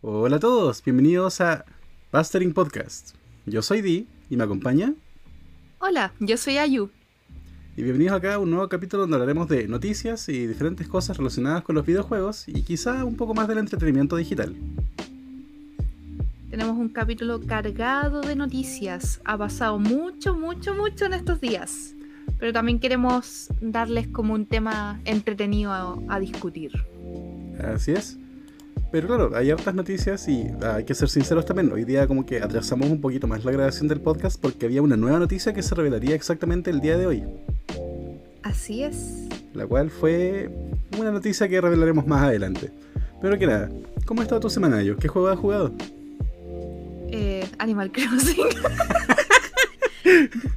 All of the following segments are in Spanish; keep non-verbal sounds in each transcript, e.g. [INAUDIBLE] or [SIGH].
Hola a todos, bienvenidos a Bustering Podcast. Yo soy Di y me acompaña. Hola, yo soy Ayu. Y bienvenidos acá a un nuevo capítulo donde hablaremos de noticias y diferentes cosas relacionadas con los videojuegos y quizá un poco más del entretenimiento digital. Tenemos un capítulo cargado de noticias. Ha pasado mucho, mucho, mucho en estos días. Pero también queremos darles como un tema entretenido a, a discutir. Así es. Pero claro, hay hartas noticias y hay que ser sinceros también. Hoy día como que atrasamos un poquito más la grabación del podcast porque había una nueva noticia que se revelaría exactamente el día de hoy. Así es. La cual fue una noticia que revelaremos más adelante. Pero que nada, ¿cómo ha estado tu semana, yo? ¿Qué juego has jugado? Eh, Animal [LAUGHS] Crossing.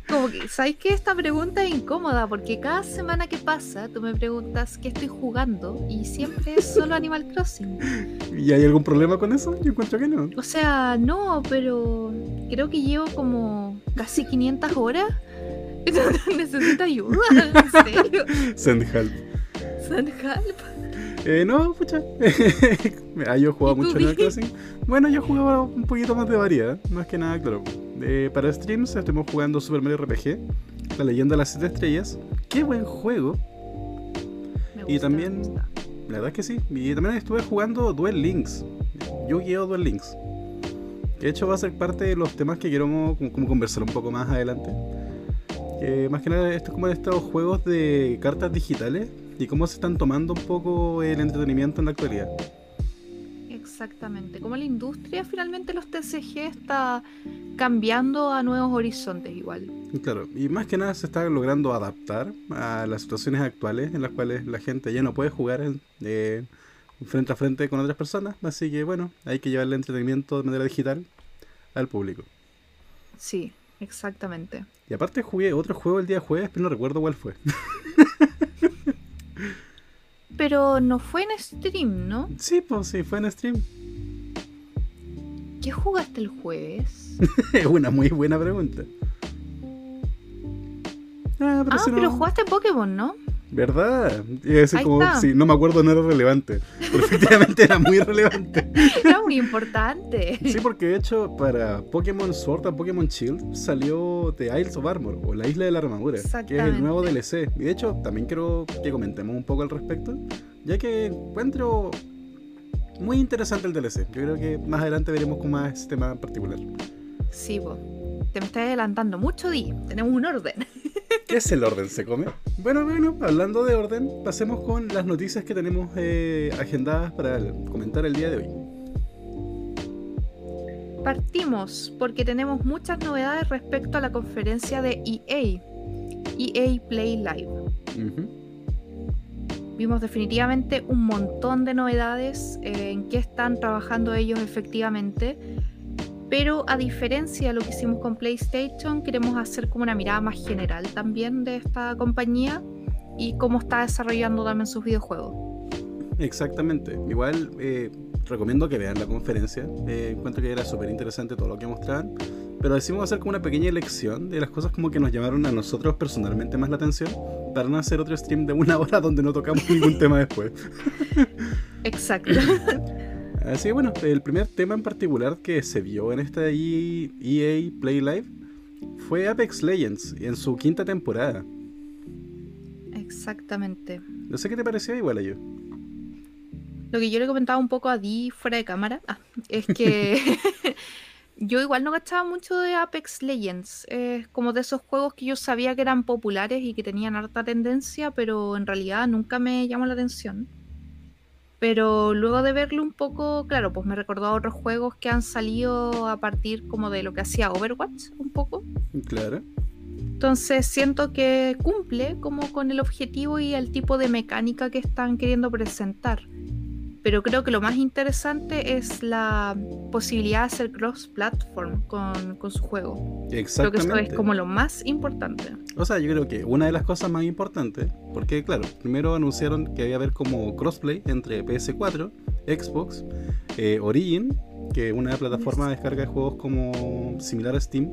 Como que, ¿sabes qué? Esta pregunta es incómoda porque cada semana que pasa tú me preguntas qué estoy jugando y siempre es solo Animal Crossing. ¿Y hay algún problema con eso? Yo encuentro que no. O sea, no, pero creo que llevo como casi 500 horas. [LAUGHS] Necesito ayuda, en serio. Send help. Send help. Eh, no, pucha. [LAUGHS] ah, yo he jugado mucho Animal Crossing. Bueno, yo he jugado un poquito más de variedad. Más que nada, claro. Eh, para streams estuvimos jugando Super Mario RPG, La leyenda de las 7 estrellas. Qué buen juego. Me Y también- me gusta. La verdad es que sí. Y también estuve jugando Duel Links. Yu-Gi-Oh! Duel Links. De hecho, va a ser parte de los temas que quiero como, conversar un poco más adelante. Más que nada, esto es como de estos juegos de cartas digitales y cómo se están tomando un poco el entretenimiento en la actualidad. Exactamente. Como la industria finalmente los TCG está cambiando a nuevos horizontes igual. Claro, y más que nada se está logrando adaptar a las situaciones actuales en las cuales la gente ya no puede jugar eh, frente a frente con otras personas. Así que bueno, hay que llevar el entretenimiento de manera digital al público. Sí, exactamente. Y aparte jugué otro juego el día jueves, pero no recuerdo cuál fue. [LAUGHS] Pero no fue en stream, ¿no? sí, pues sí, fue en stream. ¿Qué jugaste el jueves? Es [LAUGHS] una muy buena pregunta. Ah, pero ah, si pero no- jugaste Pokémon, ¿no? ¿Verdad? Y Ahí como, está. si no me acuerdo, no era relevante. Pero [LAUGHS] efectivamente era muy relevante. Era muy importante. Sí, porque de hecho para Pokémon Sword and Pokémon Shield salió The Isles of Armor o la Isla de la Armadura, que es el nuevo DLC. Y de hecho también quiero que comentemos un poco al respecto, ya que encuentro muy interesante el DLC. Yo creo que más adelante veremos con más ese tema en particular. Sí, po. Te me estás adelantando mucho, Di. Tenemos un orden. ¿Qué es el orden? ¿Se come? Bueno, bueno, hablando de orden, pasemos con las noticias que tenemos eh, agendadas para comentar el día de hoy. Partimos porque tenemos muchas novedades respecto a la conferencia de EA. EA Play Live. Vimos definitivamente un montón de novedades eh, en qué están trabajando ellos efectivamente. Pero a diferencia de lo que hicimos con PlayStation, queremos hacer como una mirada más general también de esta compañía y cómo está desarrollando también sus videojuegos. Exactamente. Igual eh, recomiendo que vean la conferencia. Eh, encuentro que era súper interesante todo lo que mostraban. Pero decidimos hacer como una pequeña elección de las cosas como que nos llamaron a nosotros personalmente más la atención. Para no hacer otro stream de una [LAUGHS] hora donde no tocamos ningún tema después. Exacto. [LAUGHS] Así que bueno, el primer tema en particular que se vio en esta EA Play Live fue Apex Legends en su quinta temporada. Exactamente. No sé qué te pareció igual a yo. Lo que yo le comentaba un poco a Di fuera de cámara ah, es que [LAUGHS] [LAUGHS] yo igual no gastaba mucho de Apex Legends. Es como de esos juegos que yo sabía que eran populares y que tenían harta tendencia, pero en realidad nunca me llamó la atención. Pero luego de verlo un poco, claro, pues me recordó a otros juegos que han salido a partir como de lo que hacía Overwatch un poco. Claro. Entonces siento que cumple como con el objetivo y el tipo de mecánica que están queriendo presentar. Pero creo que lo más interesante es la posibilidad de hacer cross-platform con, con su juego. Creo que eso Exactamente. es como lo más importante. O sea, yo creo que una de las cosas más importantes, porque claro, primero anunciaron que había haber como crossplay entre PS4, Xbox, eh, Origin, que es una plataforma de descarga de juegos como similar a Steam,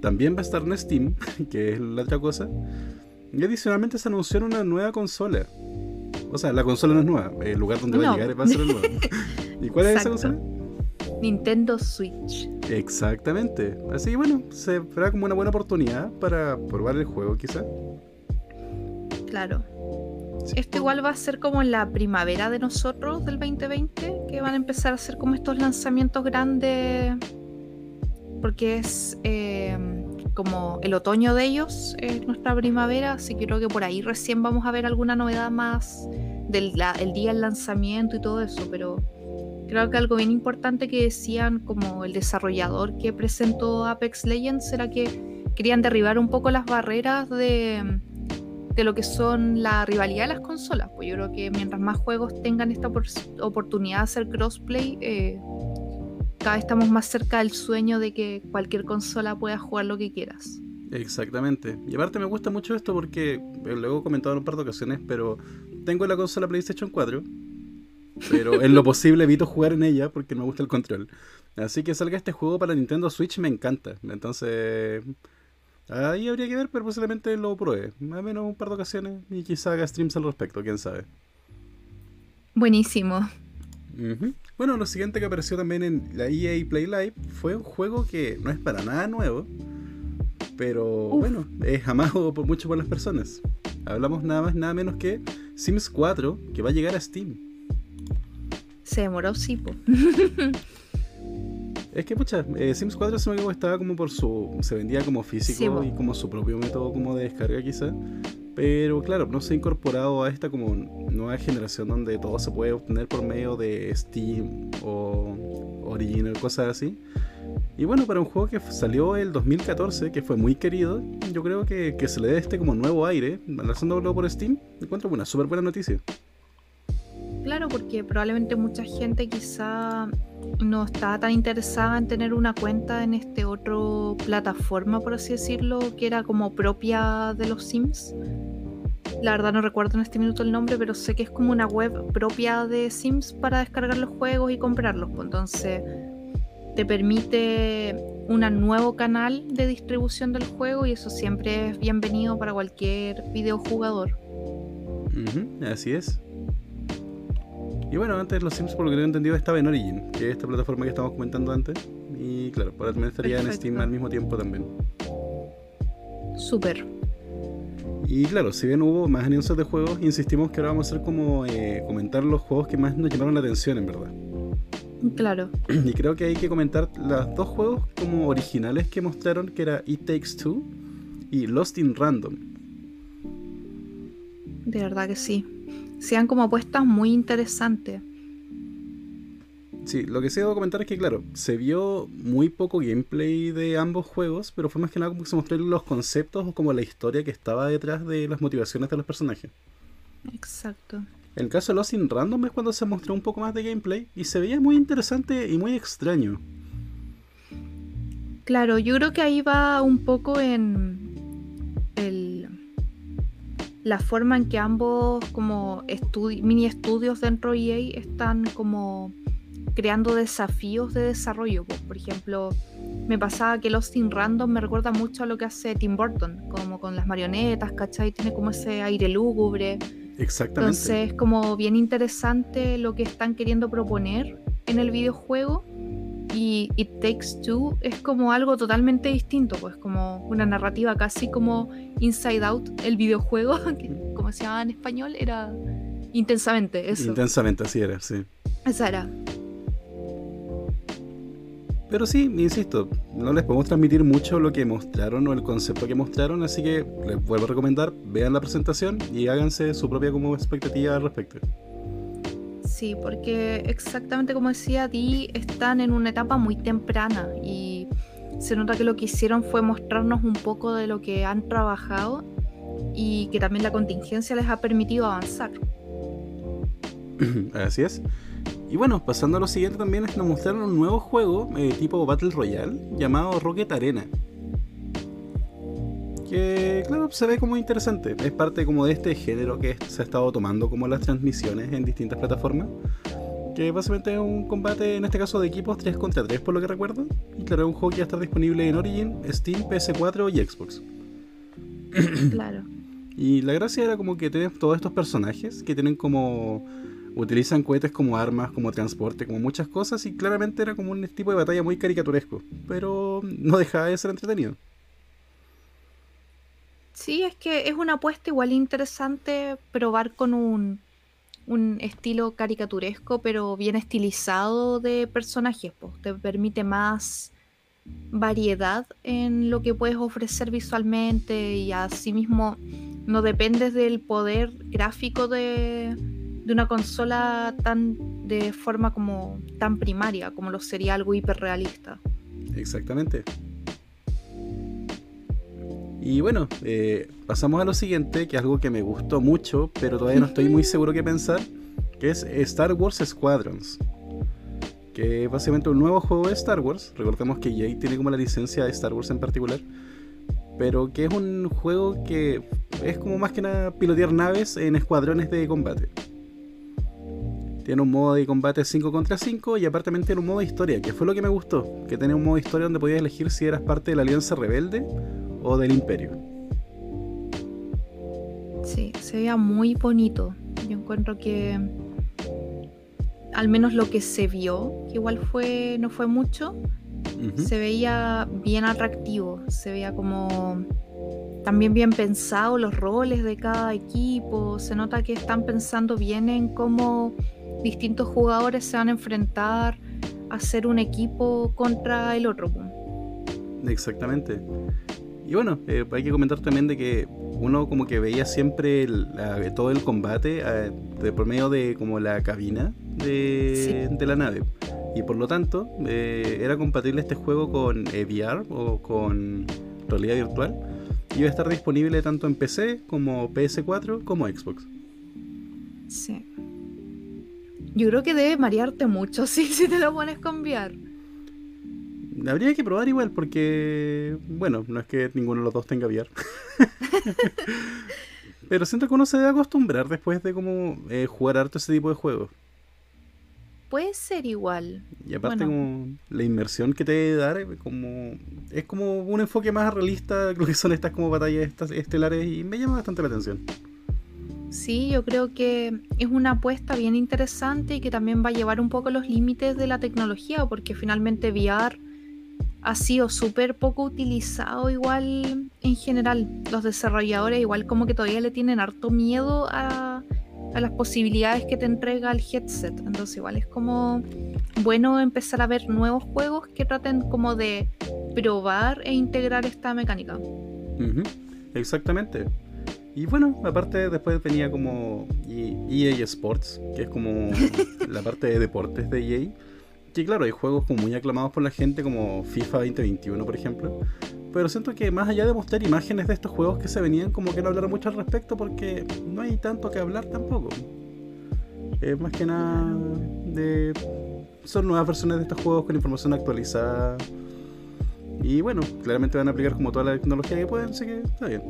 también va a estar en Steam, [LAUGHS] que es la otra cosa, y adicionalmente se anunció una nueva consola. O sea, la consola no es nueva, el lugar donde va a llegar va a ser el nuevo. [LAUGHS] ¿Y cuál es esa consola? Nintendo Switch. Exactamente. Así que bueno, se verá como una buena oportunidad para probar el juego quizá. Claro. Esto igual va a ser como en la primavera de nosotros del 2020, que van a empezar a hacer como estos lanzamientos grandes, porque es eh, como el otoño de ellos, es nuestra primavera, así que creo que por ahí recién vamos a ver alguna novedad más del el día del lanzamiento y todo eso, pero creo que algo bien importante que decían como el desarrollador que presentó Apex Legends era que querían derribar un poco las barreras de, de lo que son la rivalidad de las consolas. Pues yo creo que mientras más juegos tengan esta oportunidad de hacer crossplay, eh, cada vez estamos más cerca del sueño de que cualquier consola pueda jugar lo que quieras. Exactamente. Y aparte me gusta mucho esto porque, eh, luego he comentado en un par de ocasiones, pero tengo la consola PlayStation 4 pero en lo [LAUGHS] posible evito jugar en ella porque no me gusta el control. Así que salga este juego para Nintendo Switch me encanta. Entonces, ahí habría que ver, pero posiblemente lo pruebe. Al menos un par de ocasiones y quizá haga streams al respecto, quién sabe. Buenísimo. Bueno, lo siguiente que apareció también en la EA Play Live fue un juego que no es para nada nuevo, pero bueno, es amado por mucho por las personas. Hablamos nada más, nada menos que Sims 4, que va a llegar a Steam. Se demoró, sí, po. [LAUGHS] Es que, pucha, eh, Sims 4 se me estaba como por su. Se vendía como físico y como su propio método como de descarga, quizá. Pero claro, no se ha incorporado a esta como nueva generación donde todo se puede obtener por medio de Steam o Origin o cosas así. Y bueno, para un juego que salió el 2014, que fue muy querido, yo creo que, que se le dé este como nuevo aire, lanzándolo por Steam, encuentro una súper buena noticia. Claro, porque probablemente mucha gente quizá no está tan interesada en tener una cuenta en este otro plataforma, por así decirlo, que era como propia de los Sims. La verdad no recuerdo en este minuto el nombre, pero sé que es como una web propia de Sims para descargar los juegos y comprarlos. Pues entonces te permite un nuevo canal de distribución del juego y eso siempre es bienvenido para cualquier videojugador. así es. Y bueno, antes los Sims, por lo que tengo entendido, estaba en Origin, que es esta plataforma que estamos comentando antes. Y claro, ahora también estaría en Steam al mismo tiempo también. Súper. Y claro, si bien hubo más anuncios de juegos, insistimos que ahora vamos a hacer como eh, comentar los juegos que más nos llamaron la atención, en verdad. Claro. [CLEARS THROAT] Y creo que hay que comentar los dos juegos como originales que mostraron, que era It Takes Two y Lost in Random. De verdad que sí sean como apuestas muy interesantes. Sí, lo que sí debo comentar es que, claro, se vio muy poco gameplay de ambos juegos, pero fue más que nada como que se mostraron los conceptos o como la historia que estaba detrás de las motivaciones de los personajes. Exacto. El caso de Lost in Random es cuando se mostró un poco más de gameplay y se veía muy interesante y muy extraño. Claro, yo creo que ahí va un poco en el la forma en que ambos como mini estudios dentro de EA están como creando desafíos de desarrollo. Por ejemplo, me pasaba que Lost in Random me recuerda mucho a lo que hace Tim Burton, como con las marionetas, ¿cachai? Tiene como ese aire lúgubre. Exactamente. Entonces es como bien interesante lo que están queriendo proponer en el videojuego y It Takes Two es como algo totalmente distinto, pues como una narrativa casi como Inside Out, el videojuego, [LAUGHS] que como se llamaba en español, era intensamente eso. Intensamente, así era, sí. Esa era. Pero sí, insisto, no les podemos transmitir mucho lo que mostraron o el concepto que mostraron, así que les vuelvo a recomendar, vean la presentación y háganse su propia como expectativa al respecto. Sí, porque exactamente como decía Di, están en una etapa muy temprana y se nota que lo que hicieron fue mostrarnos un poco de lo que han trabajado y que también la contingencia les ha permitido avanzar. [CLEARS THROAT] Así es. Y bueno, pasando a lo siguiente también nos mostraron un nuevo juego eh, tipo Battle Royale llamado Rocket Arena que claro, se ve como interesante. Es parte como de este género que se ha estado tomando como las transmisiones en distintas plataformas. Que básicamente es un combate, en este caso de equipos 3 contra 3 por lo que recuerdo. Y claro, es un juego que va a estar disponible en Origin, Steam, PS4 y Xbox. [COUGHS] Claro. Y la gracia era como que tienes todos estos personajes que tienen como utilizan cohetes como armas, como transporte, como muchas cosas y claramente era como un tipo de batalla muy caricaturesco, pero no dejaba de ser entretenido. Sí, es que es una apuesta igual interesante probar con un, un estilo caricaturesco, pero bien estilizado de personajes, pues. Te permite más variedad en lo que puedes ofrecer visualmente y asimismo no dependes del poder gráfico de, de una consola tan de forma como tan primaria como lo sería algo hiperrealista. Exactamente. Y bueno, eh, pasamos a lo siguiente, que es algo que me gustó mucho, pero todavía no estoy muy seguro qué pensar, que es Star Wars Squadrons. Que es básicamente un nuevo juego de Star Wars. Recordemos que EA tiene como la licencia de Star Wars en particular. Pero que es un juego que es como más que nada pilotear naves en escuadrones de combate. Tiene un modo de combate 5 contra 5 y aparte tiene un modo de historia, que fue lo que me gustó. Que tenía un modo de historia donde podías elegir si eras parte de la Alianza Rebelde o del Imperio. Sí, se veía muy bonito. Yo encuentro que al menos lo que se vio, que igual fue no fue mucho, se veía bien atractivo, se veía como también bien pensado los roles de cada equipo, se nota que están pensando bien en cómo distintos jugadores se van a enfrentar a ser un equipo contra el otro. Exactamente. Y bueno, eh, hay que comentar también de que uno como que veía siempre todo el combate eh, de, por medio de como la cabina de, la nave. Y por lo tanto, eh, era compatible este juego con VR o con realidad virtual. Y iba a estar disponible tanto en PC como PS4 como Xbox. Sí. Yo creo que debe marearte mucho [LAUGHS] sí, si te lo pones con VR. Habría que probar igual porque, bueno, no es que ninguno de los dos tenga VR. [LAUGHS] Pero siento que uno se debe acostumbrar después de como eh, jugar harto ese tipo de juegos. Puede ser igual. Y aparte como la inmersión que te debe dar eh, como es como un enfoque más realista lo que son estas como batallas estas estelares y me llama bastante la atención. Sí, yo creo que es una apuesta bien interesante y que también va a llevar un poco los límites de la tecnología, porque finalmente VR ha sido súper poco utilizado igual en general. Los desarrolladores igual como que todavía le tienen harto miedo a, a las posibilidades que te entrega el headset. Entonces igual es como bueno empezar a ver nuevos juegos que traten como de probar e integrar esta mecánica. Exactamente. Y bueno, aparte después venía como EA Sports, que es como [LAUGHS] la parte de deportes de EA. Que claro, hay juegos como muy aclamados por la gente como FIFA 2021, por ejemplo. Pero siento que más allá de mostrar imágenes de estos juegos que se venían, como que no hablaron mucho al respecto porque no hay tanto que hablar tampoco. Es más que nada de... Son nuevas versiones de estos juegos con información actualizada. Y bueno, claramente van a aplicar como toda la tecnología que pueden, así que está bien.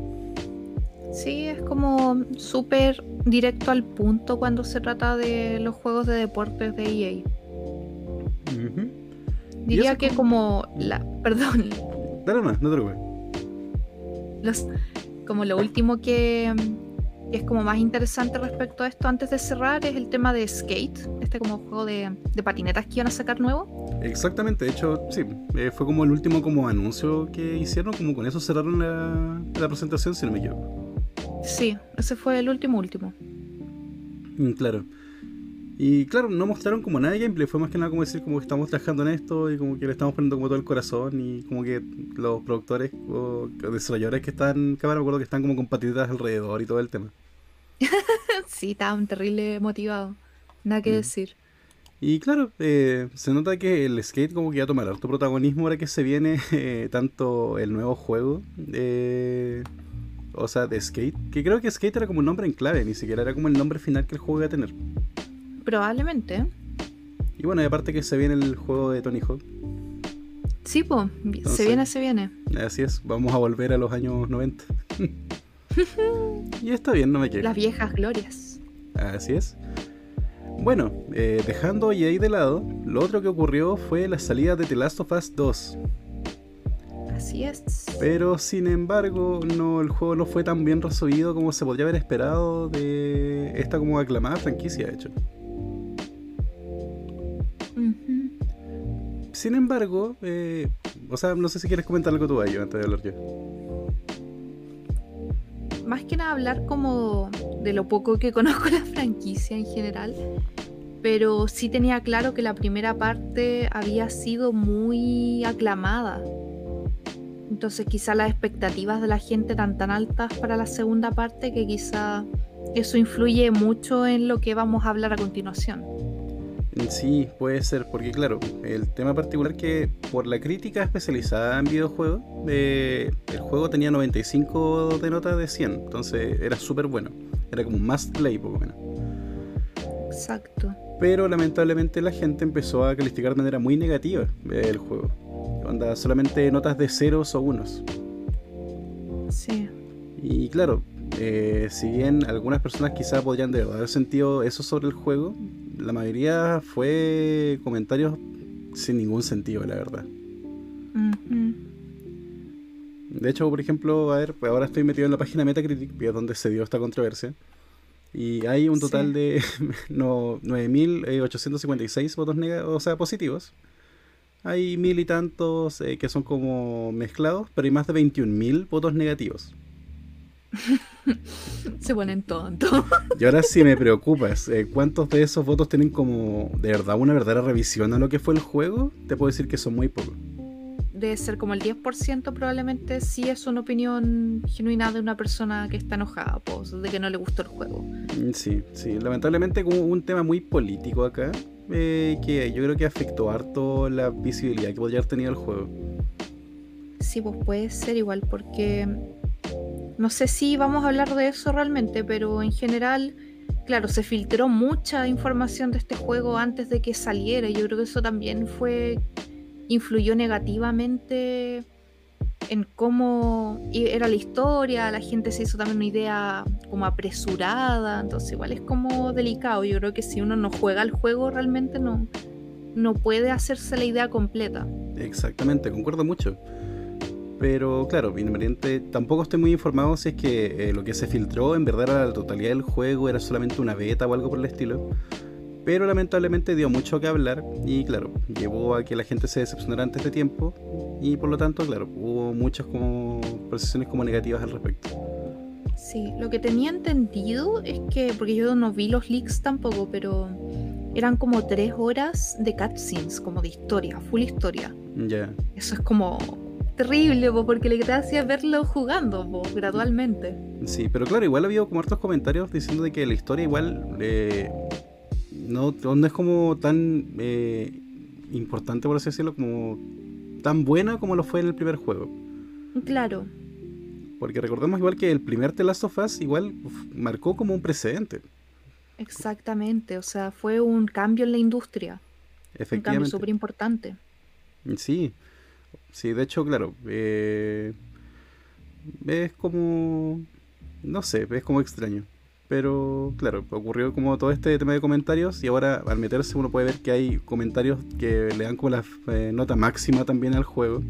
Sí, es como súper directo al punto cuando se trata de los juegos de deportes de EA. Diría que como... la. Perdón. Dale más, no te Los, como lo último que, es como más interesante respecto a esto antes de cerrar es el tema de Skate, este como juego de, de patinetas que iban a sacar nuevo. Exactamente, de hecho, sí, eh, fue como el último como anuncio que hicieron, como con eso cerraron la, la presentación, si no me equivoco. Sí, ese fue el último último. Mm, claro. Y claro, no mostraron como nada de gameplay, fue más que nada como decir como que estamos trabajando en esto y como que le estamos poniendo como todo el corazón y como que los productores o desarrolladores que están, cámara me acuerdo que están como con patitas alrededor y todo el tema. [LAUGHS] sí, estaban terrible motivados, nada que mm. decir. Y claro, eh, se nota que el skate como que va a tomar harto protagonismo ahora que se viene [LAUGHS] eh, tanto el nuevo juego. Eh, o sea, de Skate, que creo que Skate era como un nombre en clave, ni siquiera era como el nombre final que el juego iba a tener. Probablemente. Y bueno, y aparte que se viene el juego de Tony Hawk. Sí, pues, se viene, se viene. Así es, vamos a volver a los años 90. [LAUGHS] y está bien, no me quiero. Las viejas glorias. Así es. Bueno, eh, dejando ahí de lado, lo otro que ocurrió fue la salida de The Last of Us 2. Así es. Pero sin embargo, no, el juego no fue tan bien recibido como se podría haber esperado de esta como aclamada franquicia, de hecho. Sin embargo, eh, o sea, no sé si quieres comentar algo tú, yo antes de hablar yo. Más que nada hablar como de lo poco que [LAUGHS] conozco la franquicia en general, pero sí tenía claro que la primera parte había sido muy aclamada. Entonces quizá las expectativas de la gente eran tan altas para la segunda parte que quizá eso influye mucho en lo que vamos a hablar a continuación. Sí, puede ser, porque claro, el tema particular que por la crítica especializada en videojuegos, eh, el juego tenía 95 de nota de 100, entonces era súper bueno, era como un must play poco menos. Exacto. Pero lamentablemente la gente empezó a calificar de manera muy negativa el juego. Onda, solamente notas de ceros o unos. Sí. Y claro, eh, si bien algunas personas quizás podrían de verdad haber sentido eso sobre el juego, la mayoría fue comentarios sin ningún sentido, la verdad. De hecho, por ejemplo, a ver, pues ahora estoy metido en la página Metacritic, que es donde se dio esta controversia. Y hay un total de [LAUGHS] no, 9.856 votos o sea, positivos. Hay mil y tantos eh, que son como mezclados, pero hay más de 21.000 votos negativos. [LAUGHS] Se ponen tontos. Y ahora sí me preocupas, eh, ¿cuántos de esos votos tienen como de verdad una verdadera revisión a lo que fue el juego? Te puedo decir que son muy pocos. Debe ser como el 10% probablemente si es una opinión genuina de una persona que está enojada, pues, de que no le gustó el juego. Mm, sí, sí, lamentablemente como un tema muy político acá, eh, que yo creo que afectó harto la visibilidad que podría haber tenido el juego. Sí, pues puede ser igual, porque no sé si vamos a hablar de eso realmente, pero en general, claro, se filtró mucha información de este juego antes de que saliera. Yo creo que eso también fue. influyó negativamente en cómo era la historia, la gente se hizo también una idea como apresurada, entonces igual es como delicado. Yo creo que si uno no juega el juego realmente no, no puede hacerse la idea completa. Exactamente, concuerdo mucho. Pero claro, independiente, tampoco estoy muy informado si es que eh, lo que se filtró en verdad era la totalidad del juego, era solamente una beta o algo por el estilo. Pero lamentablemente dio mucho que hablar y claro, llevó a que la gente se decepcionara antes de tiempo y por lo tanto, claro, hubo muchas como percepciones como negativas al respecto. Sí, lo que tenía entendido es que, porque yo no vi los leaks tampoco, pero eran como tres horas de cutscenes, como de historia, full historia. Ya. Eso es como terrible, porque le hacía verlo jugando gradualmente. Sí, pero claro, igual había como hartos comentarios diciendo de que la historia igual eh, no, no, es como tan eh, importante, por así decirlo, como tan buena como lo fue en el primer juego. Claro. Porque recordemos igual que el primer The Last of Us igual marcó como un precedente. Exactamente, o sea, fue un cambio en la industria. Efectivamente. Un cambio súper importante. Sí, Sí, de hecho, claro. Eh, es como. No sé, es como extraño. Pero claro, ocurrió como todo este tema de comentarios y ahora al meterse uno puede ver que hay comentarios que le dan como la eh, nota máxima también al juego.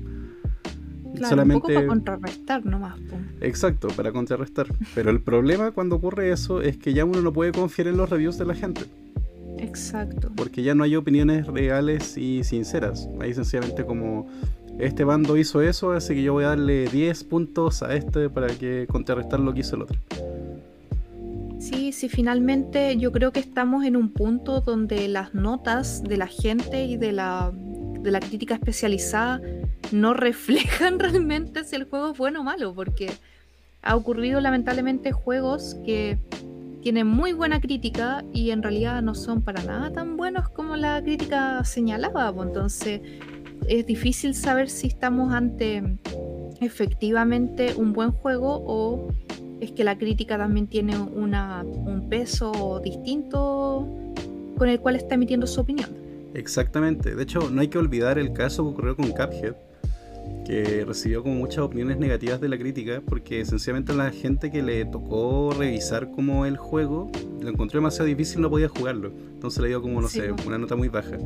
Claro, Solamente... un poco para contrarrestar nomás. Exacto, para contrarrestar. Pero el problema cuando ocurre eso es que ya uno no puede confiar en los reviews de la gente. Exacto. Porque ya no hay opiniones reales y sinceras. Hay sencillamente como este bando hizo eso, así que yo voy a darle 10 puntos a este para que contrarrestar lo que hizo el otro. Sí, sí, finalmente yo creo que estamos en un punto donde las notas de la gente y de la, de la crítica especializada no [LAUGHS] reflejan realmente si el juego es bueno o malo, porque ha ocurrido lamentablemente juegos que tienen muy buena crítica y en realidad no son para nada tan buenos como la crítica señalaba. Pues entonces es difícil saber si estamos ante efectivamente un buen juego o es que la crítica también tiene una, un peso distinto con el cual está emitiendo su opinión. Exactamente. De hecho, no hay que olvidar el caso que ocurrió con Cuphead, que recibió como muchas opiniones negativas de la crítica, porque sencillamente la gente que le tocó revisar como el juego lo encontró demasiado difícil, no podía jugarlo. Entonces le dio como, no sé, una nota muy baja.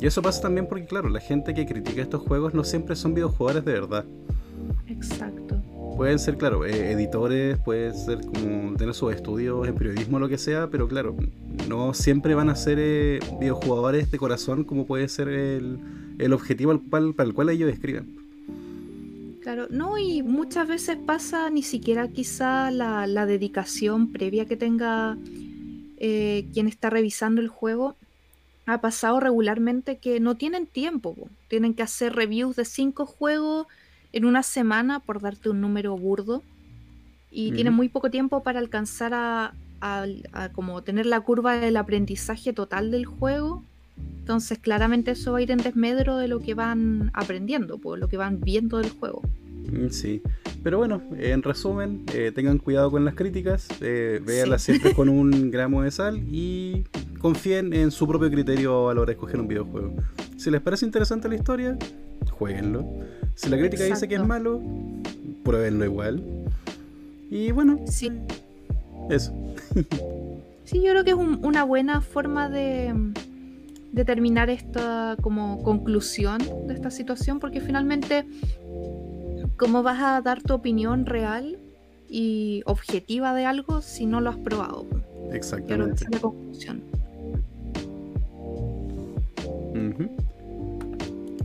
Y eso pasa también porque, claro, la gente que critica estos juegos no siempre son videojugadores de verdad. Exacto. Pueden ser, claro, eh, editores, pueden ser como tener sus estudios en periodismo lo que sea, pero claro, no siempre van a ser eh, videojugadores de corazón como puede ser el, el objetivo para el cual ellos escriben. Claro, no, y muchas veces pasa ni siquiera quizá la, dedicación previa que tenga eh, quien está revisando el juego. Ha pasado regularmente que no tienen tiempo, tienen que hacer reviews de cinco juegos en una semana, por darte un número burdo, y tienen muy poco tiempo para alcanzar a, como tener la curva del aprendizaje total del juego. Entonces, claramente eso va a ir en desmedro de lo que van aprendiendo, por lo que van viendo del juego. Mm, sí, pero bueno, en resumen, eh, tengan cuidado con las críticas, eh, véanlas siempre con [LAUGHS] un gramo de sal y confíen en su propio criterio a la hora de escoger un videojuego. Si les parece interesante la historia, jueguenlo. Si la crítica dice que es malo, pruébenlo igual. Y bueno, sí. eso. sí, yo creo que es una buena forma de, de terminar esta como conclusión de esta situación, porque finalmente ¿Cómo vas a dar tu opinión real y objetiva de algo si no lo has probado? Exactamente. La conclusión.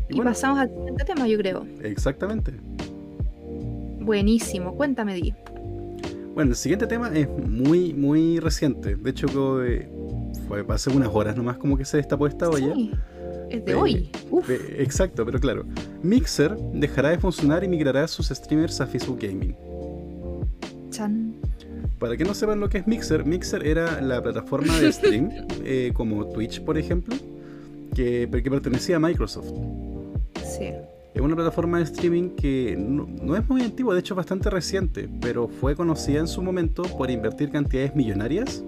Y, pasamos al siguiente tema, yo creo. Exactamente. Buenísimo, cuéntame, Di. Bueno, el siguiente tema es muy, muy reciente. De hecho, fue hace unas horas nomás como que se destapó esta olla. Sí es de hoy. exacto, pero claro. Mixer dejará de funcionar y migrará sus streamers a Facebook Gaming. Chan. Para que no sepan lo que es Mixer, Mixer era la plataforma de [LAUGHS] stream, eh, como Twitch, por ejemplo, que, que pertenecía a Microsoft. Sí. Es una plataforma de streaming que no, no, es muy antigua, de hecho es bastante reciente, pero fue conocida en su momento por invertir cantidades millonarias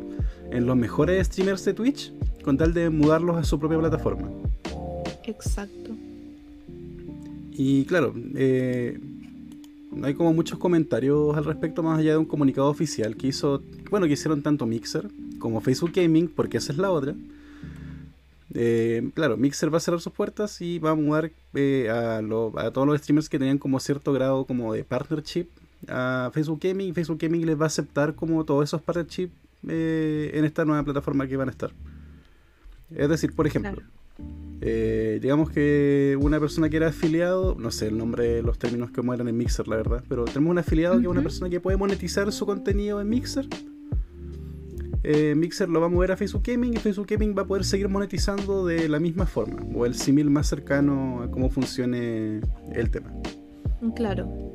en los mejores streamers de Twitch con tal de mudarlos a su propia plataforma. Exacto. Y claro, eh, hay como muchos comentarios al respecto, más allá de un comunicado oficial que hizo, bueno, que hicieron tanto Mixer como Facebook Gaming, porque esa es la otra. Eh, claro, Mixer va a cerrar sus puertas y va a mudar eh, a, a, todos los streamers que tenían como cierto grado como de partnership a Facebook Gaming Facebook Gaming les va a aceptar como todos esos partnership en esta nueva plataforma que van a estar. Es decir, por ejemplo, eh, digamos que una persona que era afiliado, no sé el nombre de los términos que eran en Mixer, la verdad, pero tenemos un afiliado que es una persona que puede monetizar su contenido en Mixer. Eh, Mixer lo va a mover a Facebook Gaming y Facebook Gaming va a poder seguir monetizando de la misma forma, o el símil más cercano a cómo funcione el tema. Claro.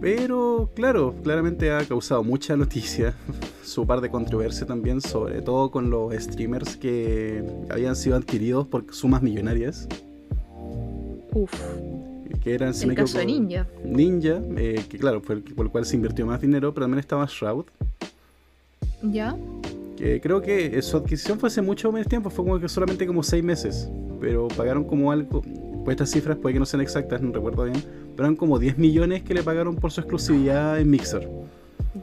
Pero, claro, claramente ha causado mucha noticia, [LAUGHS] su par de controversia también, sobre todo con los streamers que habían sido adquiridos por sumas millonarias. Uf. Que eran, el caso de Ninja. Ninja, eh, que claro, fue el por el cual se invirtió más dinero, pero también estaba Shroud. ¿Ya? Que creo que su adquisición fue hace mucho menos tiempo, fue como que solamente como seis meses, pero pagaron como algo, pues estas cifras puede que no sean exactas, no recuerdo bien, pero eran como 10 millones que le pagaron por su exclusividad en Mixer.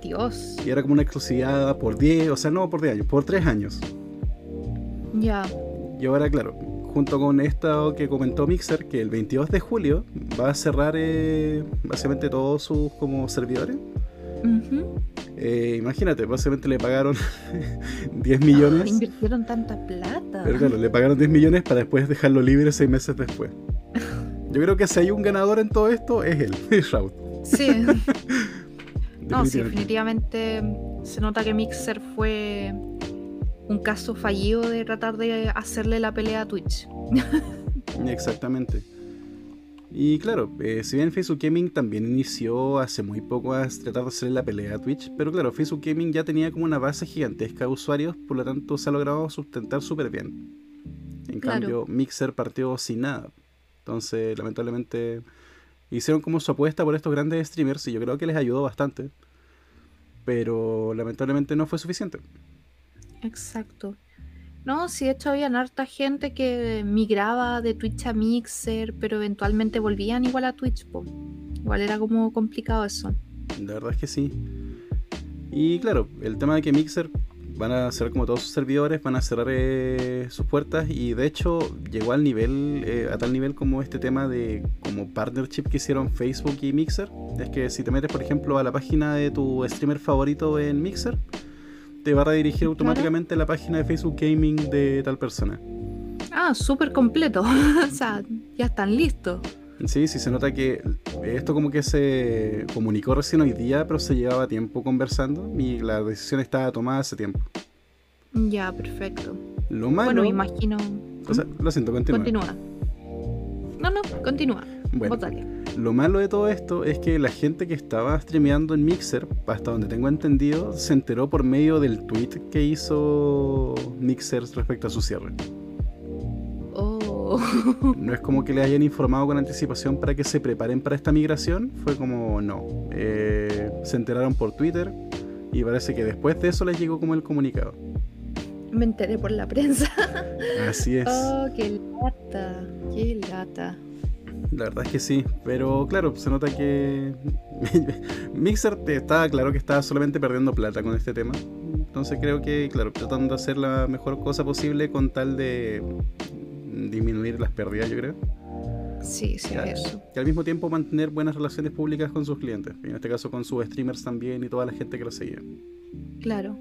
Dios. Y era como una exclusividad por 10, o sea, no por 10 años, por 3 años. Ya. Y ahora, claro, junto con esto que comentó Mixer, que el 22 de julio va a cerrar eh, básicamente todos sus como servidores. Eh, imagínate, básicamente le pagaron [LAUGHS] 10 millones. invirtieron tanta plata. Pero claro, le pagaron 10 millones para después dejarlo libre 6 meses después. Yo creo que si hay un ganador en todo esto es él, [LAUGHS] es Raúl. Sí. [LAUGHS] no, sí, definitivamente se nota que Mixer fue un caso fallido de tratar de hacerle la pelea a Twitch. [LAUGHS] Exactamente. Y claro, eh, si bien Facebook Gaming también inició hace muy poco a tratar de hacerle la pelea a Twitch, pero claro, Facebook Gaming ya tenía como una base gigantesca de usuarios, por lo tanto se ha logrado sustentar súper bien. En cambio, Mixer partió sin nada. Entonces, lamentablemente, hicieron como su apuesta por estos grandes streamers y yo creo que les ayudó bastante. Pero lamentablemente no fue suficiente. Exacto. No, sí, de hecho había harta gente que migraba de Twitch a Mixer, pero eventualmente volvían igual a Twitch. Igual era como complicado eso. La verdad es que sí. Y claro, el tema de que Mixer van a cerrar como todos sus servidores, van a cerrar eh, sus puertas y de hecho llegó al nivel, eh, a tal nivel como este tema de como partnership que hicieron Facebook y Mixer. Es que si te metes por ejemplo a la página de tu streamer favorito en Mixer, te va a redirigir automáticamente a la página de Facebook Gaming de tal persona. Ah, Ah, súper completo. [LAUGHS] o sea, ya están listos. Sí, sí, se nota que esto como que se comunicó recién hoy día, pero se llevaba tiempo conversando y la decisión estaba tomada hace tiempo. Ya, perfecto. Lo malo... Bueno, me imagino... O sea, lo siento, continúa. Continúa. No, no, continúa. Bueno, lo malo de todo esto es que la gente que estaba streameando en Mixer, hasta donde tengo entendido, se enteró por medio del tweet que hizo Mixer respecto a su cierre. [LAUGHS] No es como que le hayan informado con anticipación para que se preparen para esta migración, fue como no. Eh, se enteraron por Twitter y parece que después de eso les llegó como el comunicado. Me enteré por la prensa. Así es. Oh, qué lata. Qué lata. La verdad es que sí, pero claro, se nota que [LAUGHS] Mixer te estaba claro que estaba solamente perdiendo plata con este tema. Entonces creo que, claro, tratando de hacer la mejor cosa posible con tal de disminuir las pérdidas, yo creo. Sí, sí, eso. Que al mismo tiempo mantener buenas relaciones públicas con sus clientes. En este caso con sus streamers también y toda la gente que lo seguía. Claro.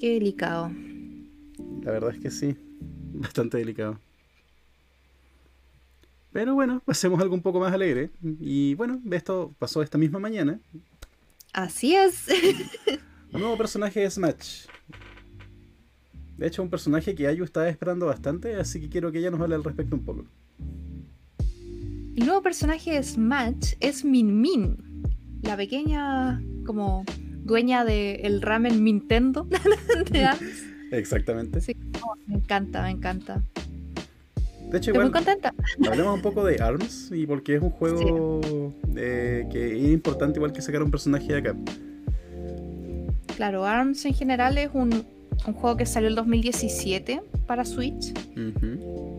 Qué delicado. La verdad es que sí, bastante delicado. Pero bueno, pasemos a algo un poco más alegre. Y bueno, esto pasó esta misma mañana. Así es. [LAUGHS] Un nuevo personaje de Smash. De hecho, un personaje que Ayu estaba esperando bastante, así que quiero que ella nos hable al respecto un poco. El nuevo personaje de Smash es Min Min, la pequeña como dueña del ramen Nintendo [LAUGHS] de. Exactamente. Sí, oh, me encanta, me encanta. De hecho, Estoy muy igual contenta. hablemos un poco de ARMS y porque es un juego eh, que es importante igual que sacar un personaje de acá. Claro, ARMS en general es un, un juego que salió el 2017 para Switch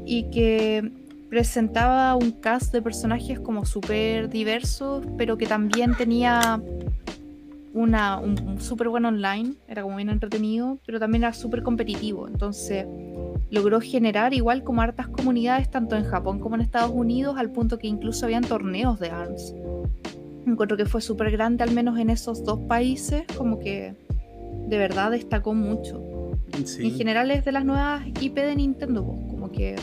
y que presentaba un cast de personajes como súper diversos, pero que también tenía una, un, un súper buen online, era como bien entretenido, pero también era súper competitivo. Entonces logró generar igual como hartas comunidades tanto en Japón como en Estados Unidos, al punto que incluso habían torneos de ARMS. Encuentro que fue súper grande, al menos en esos dos países, como que de verdad destacó mucho. Sí. En general es de las nuevas IP de Nintendo, como que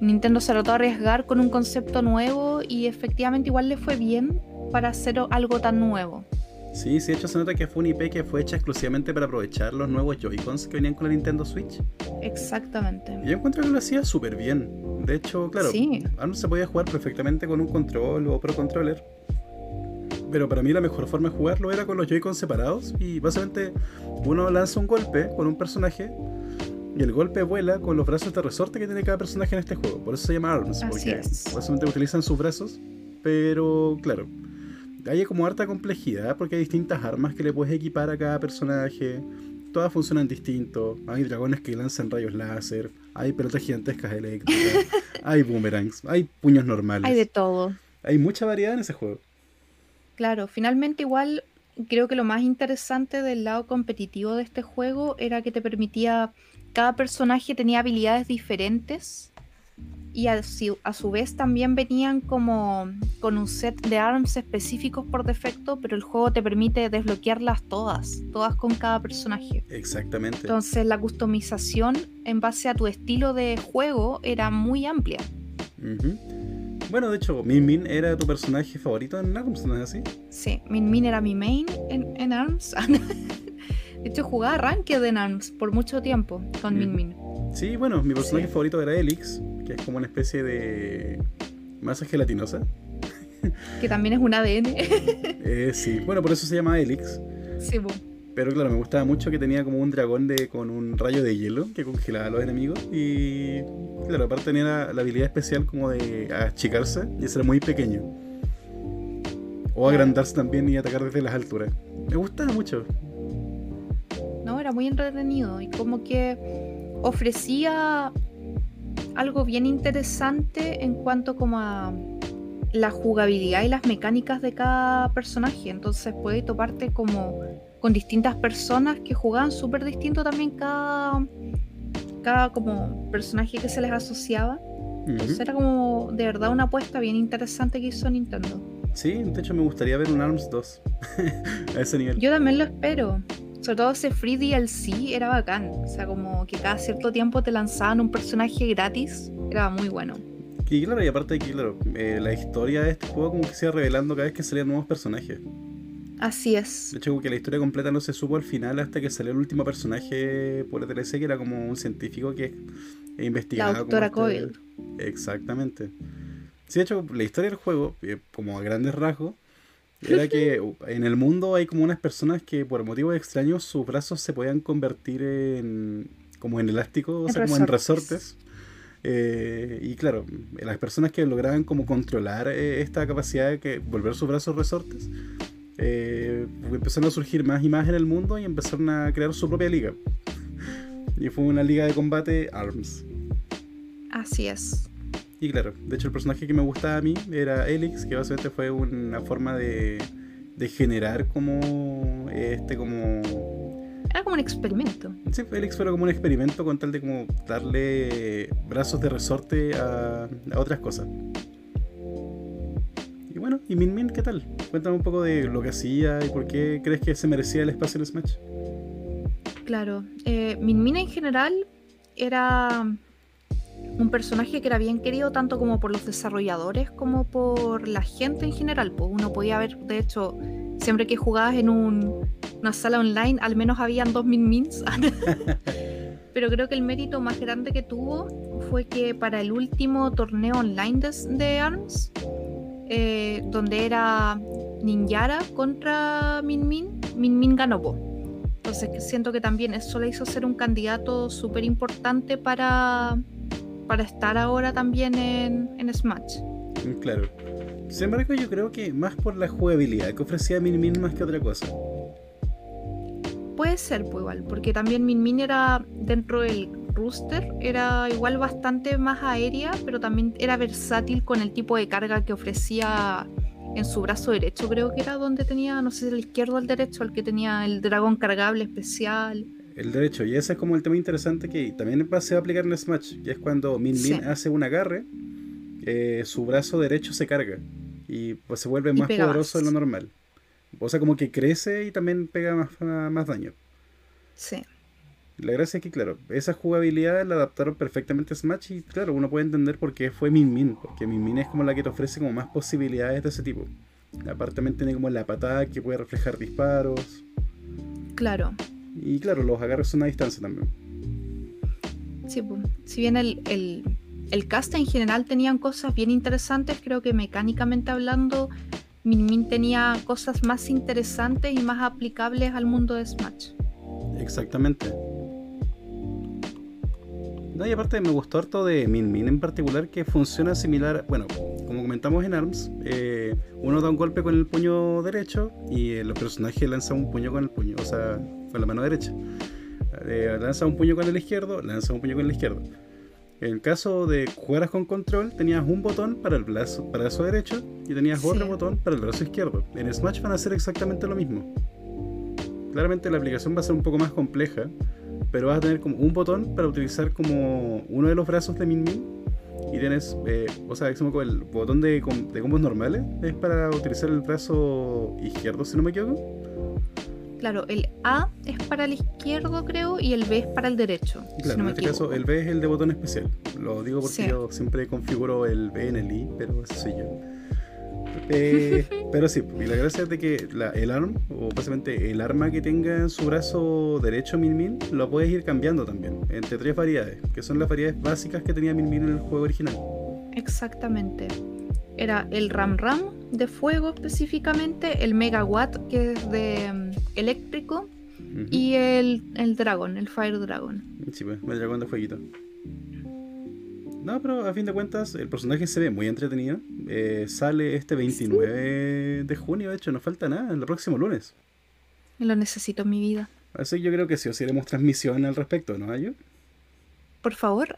Nintendo se trató de arriesgar con un concepto nuevo y efectivamente igual le fue bien para hacer algo tan nuevo. Sí, sí, de hecho se nota que fue un IP que fue hecha exclusivamente para aprovechar los nuevos Joy-Cons que venían con la Nintendo Switch. Exactamente. Y yo encuentro que lo hacía súper bien. De hecho, claro, Sí. Se podía jugar perfectamente con un control o Pro Controller. Pero para mí la mejor forma de jugarlo era con los Joy-Con separados y básicamente uno lanza un golpe con un personaje y el golpe vuela con los brazos de resorte que tiene cada personaje en este juego. Por eso se llama ARMS, Así porque es. básicamente utilizan sus brazos, pero claro, hay como harta complejidad porque hay distintas armas que le puedes equipar a cada personaje. Todas funcionan distinto. Hay dragones que lanzan rayos láser. Hay pelotas gigantescas eléctricas. [LAUGHS] hay boomerangs. Hay puños normales. Hay de todo. Hay mucha variedad en ese juego. Claro, finalmente igual creo que lo más interesante del lado competitivo de este juego era que te permitía, cada personaje tenía habilidades diferentes y a su, a su vez también venían como con un set de arms específicos por defecto, pero el juego te permite desbloquearlas todas, todas con cada personaje. Exactamente. Entonces la customización en base a tu estilo de juego era muy amplia. Bueno, de hecho, Min Min era tu personaje favorito en ARMS, ¿no es así? Sí, Min Min era mi main en, en ARMS. [LAUGHS] De hecho, jugaba Ranked en ARMS por mucho tiempo con Min Mm. Min. Sí, bueno, mi personaje Sí. favorito era Elix, que es como una especie de masa gelatinosa. Que también es un ADN. [LAUGHS] Eh, sí, bueno, por eso se llama Elix. sí, po. Pero claro, me gustaba mucho que tenía como un dragón de, con un rayo de hielo que congelaba a los enemigos. Y claro, aparte tenía la, la habilidad especial como de achicarse y ser muy pequeño. O agrandarse también y atacar desde las alturas. Me gustaba mucho. No, era muy entretenido y como que ofrecía algo bien interesante en cuanto como a la jugabilidad y las mecánicas de cada personaje. Entonces puedes toparte como con distintas personas que jugaban súper distinto también cada, cada como personaje que se les asociaba. Entonces Ujú. era como de verdad una apuesta bien interesante que hizo Nintendo. Sí, de hecho me gustaría ver un ARMS 2 [LAUGHS] a ese nivel. Yo también lo espero. Sobre todo ese free DLC era bacán. O sea, como que cada cierto tiempo te lanzaban un personaje gratis. Era muy bueno. Y claro, y aparte de que, claro, eh, la historia de este juego como que se iba revelando cada vez que salían nuevos personajes. Así es. De hecho, que la historia completa no se supo al final hasta que salió el último personaje por TLC, que era como un científico que investigaba. La doctora este- Coyle. Exactamente. Sí, de hecho, la historia del juego, eh, como a grandes rasgos, era que [LAUGHS] en el mundo hay como unas personas que por motivos extraños sus brazos se podían convertir en como en elástico, o En sea, como en resortes. resortes. Eh, y claro, las personas que lograban como controlar eh, esta capacidad de que volver sus brazos resortes, eh, empezaron a surgir más y más en el mundo y empezaron a crear su propia liga. Y fue una liga de combate ARMS. Así es. Y claro, de hecho el personaje que me gustaba a mí era Elix, que básicamente fue una forma de, de generar como este como... Era como un experimento. Sí, Elix fue como un experimento con tal de como darle brazos de resorte a, a otras cosas. Bueno, y Min Min, ¿qué tal? Cuéntame un poco de lo que hacía y por qué crees que se merecía el espacio en Smash. Claro. Eh, Min Min en general era un personaje que era bien querido tanto como por los desarrolladores como por la gente en general. Pues uno podía ver, de hecho, siempre que jugabas en un- una sala online, al menos habían dos Min Mins. [LAUGHS] Pero creo que el mérito más grande que tuvo fue que para el último torneo online de, de ARMS, eh, donde era Ninjara contra Min Min, Min Min ganó. po. Entonces siento que también eso le hizo ser un candidato súper importante para, para estar ahora también en, en Smash. Mm, Claro. Sin embargo, yo creo que más por la jugabilidad que ofrecía Min Min más que otra cosa. Puede ser, pues igual, porque también Min Min era dentro del rooster, era igual bastante más aérea, pero también era versátil con el tipo de carga que ofrecía en su brazo derecho, creo que era donde tenía, no sé si el izquierdo o el derecho, el que tenía el dragón cargable especial. El derecho, y ese es como el tema interesante que también va- se va a aplicar en Smash, que es cuando Min Min Sí. hace un agarre, eh, su brazo derecho se carga y pues se vuelve Y más poderoso de lo normal. O sea, como que crece y también pega más, más daño. Sí, La gracia es que, claro, esa jugabilidad la adaptaron perfectamente a Smash y, claro, uno puede entender por qué fue Min Min, porque Min Min es como la que te ofrece como más posibilidades de ese tipo. Aparte también tiene como la patada que puede reflejar disparos. claro. Y claro, los agarres son a distancia también. Sí, pues, si bien el, el, el cast en general tenían cosas bien interesantes, creo que mecánicamente hablando, Min Min tenía cosas más interesantes y más aplicables al mundo de Smash. Exactamente. No, y aparte me gustó harto de Min Min en particular que funciona similar, bueno, como comentamos en ARMS, eh, uno da un golpe con el puño derecho y el personaje lanza un puño con el puño, o sea, con la mano derecha. Eh, lanza un puño con el izquierdo, lanza un puño con el izquierdo. En el caso de jugaras con control, tenías un botón para el brazo, brazo derecho y tenías Sí. otro botón para el brazo izquierdo. En Smash van a hacer exactamente lo mismo. Claramente la aplicación va a ser un poco más compleja, pero vas a tener como un botón para utilizar como uno de los brazos de Min Min. Y tienes, eh, o sea, el botón de, de combos normales es para utilizar el brazo izquierdo, si no me equivoco. Claro, el A es para el izquierdo, creo, y el B es para el derecho. si Claro, no en me este caso equivoco. el B es el de botón especial. Lo digo porque Sí. yo siempre configuro el B en el I, pero ese soy yo. Eh, [LAUGHS] pero sí, y la gracia es de que la- el ARM, o básicamente el arma que tenga en su brazo derecho Min Min, lo puedes ir cambiando también, entre tres variedades, que son las variedades básicas que tenía Min Min en el juego original. Exactamente. Era el Ram Ram de fuego específicamente, el Megawatt que es de mm, eléctrico y el, el Dragon, el Fire Dragon. Sí, pues, el dragón de fueguito. No, pero a fin de cuentas, el personaje se ve muy entretenido. Eh, sale este 29 de junio, de hecho, no falta nada, el próximo lunes. Lo necesito en mi vida. Así que yo creo que sí o sí haremos transmisión al respecto, ¿no, Ayo? Por favor.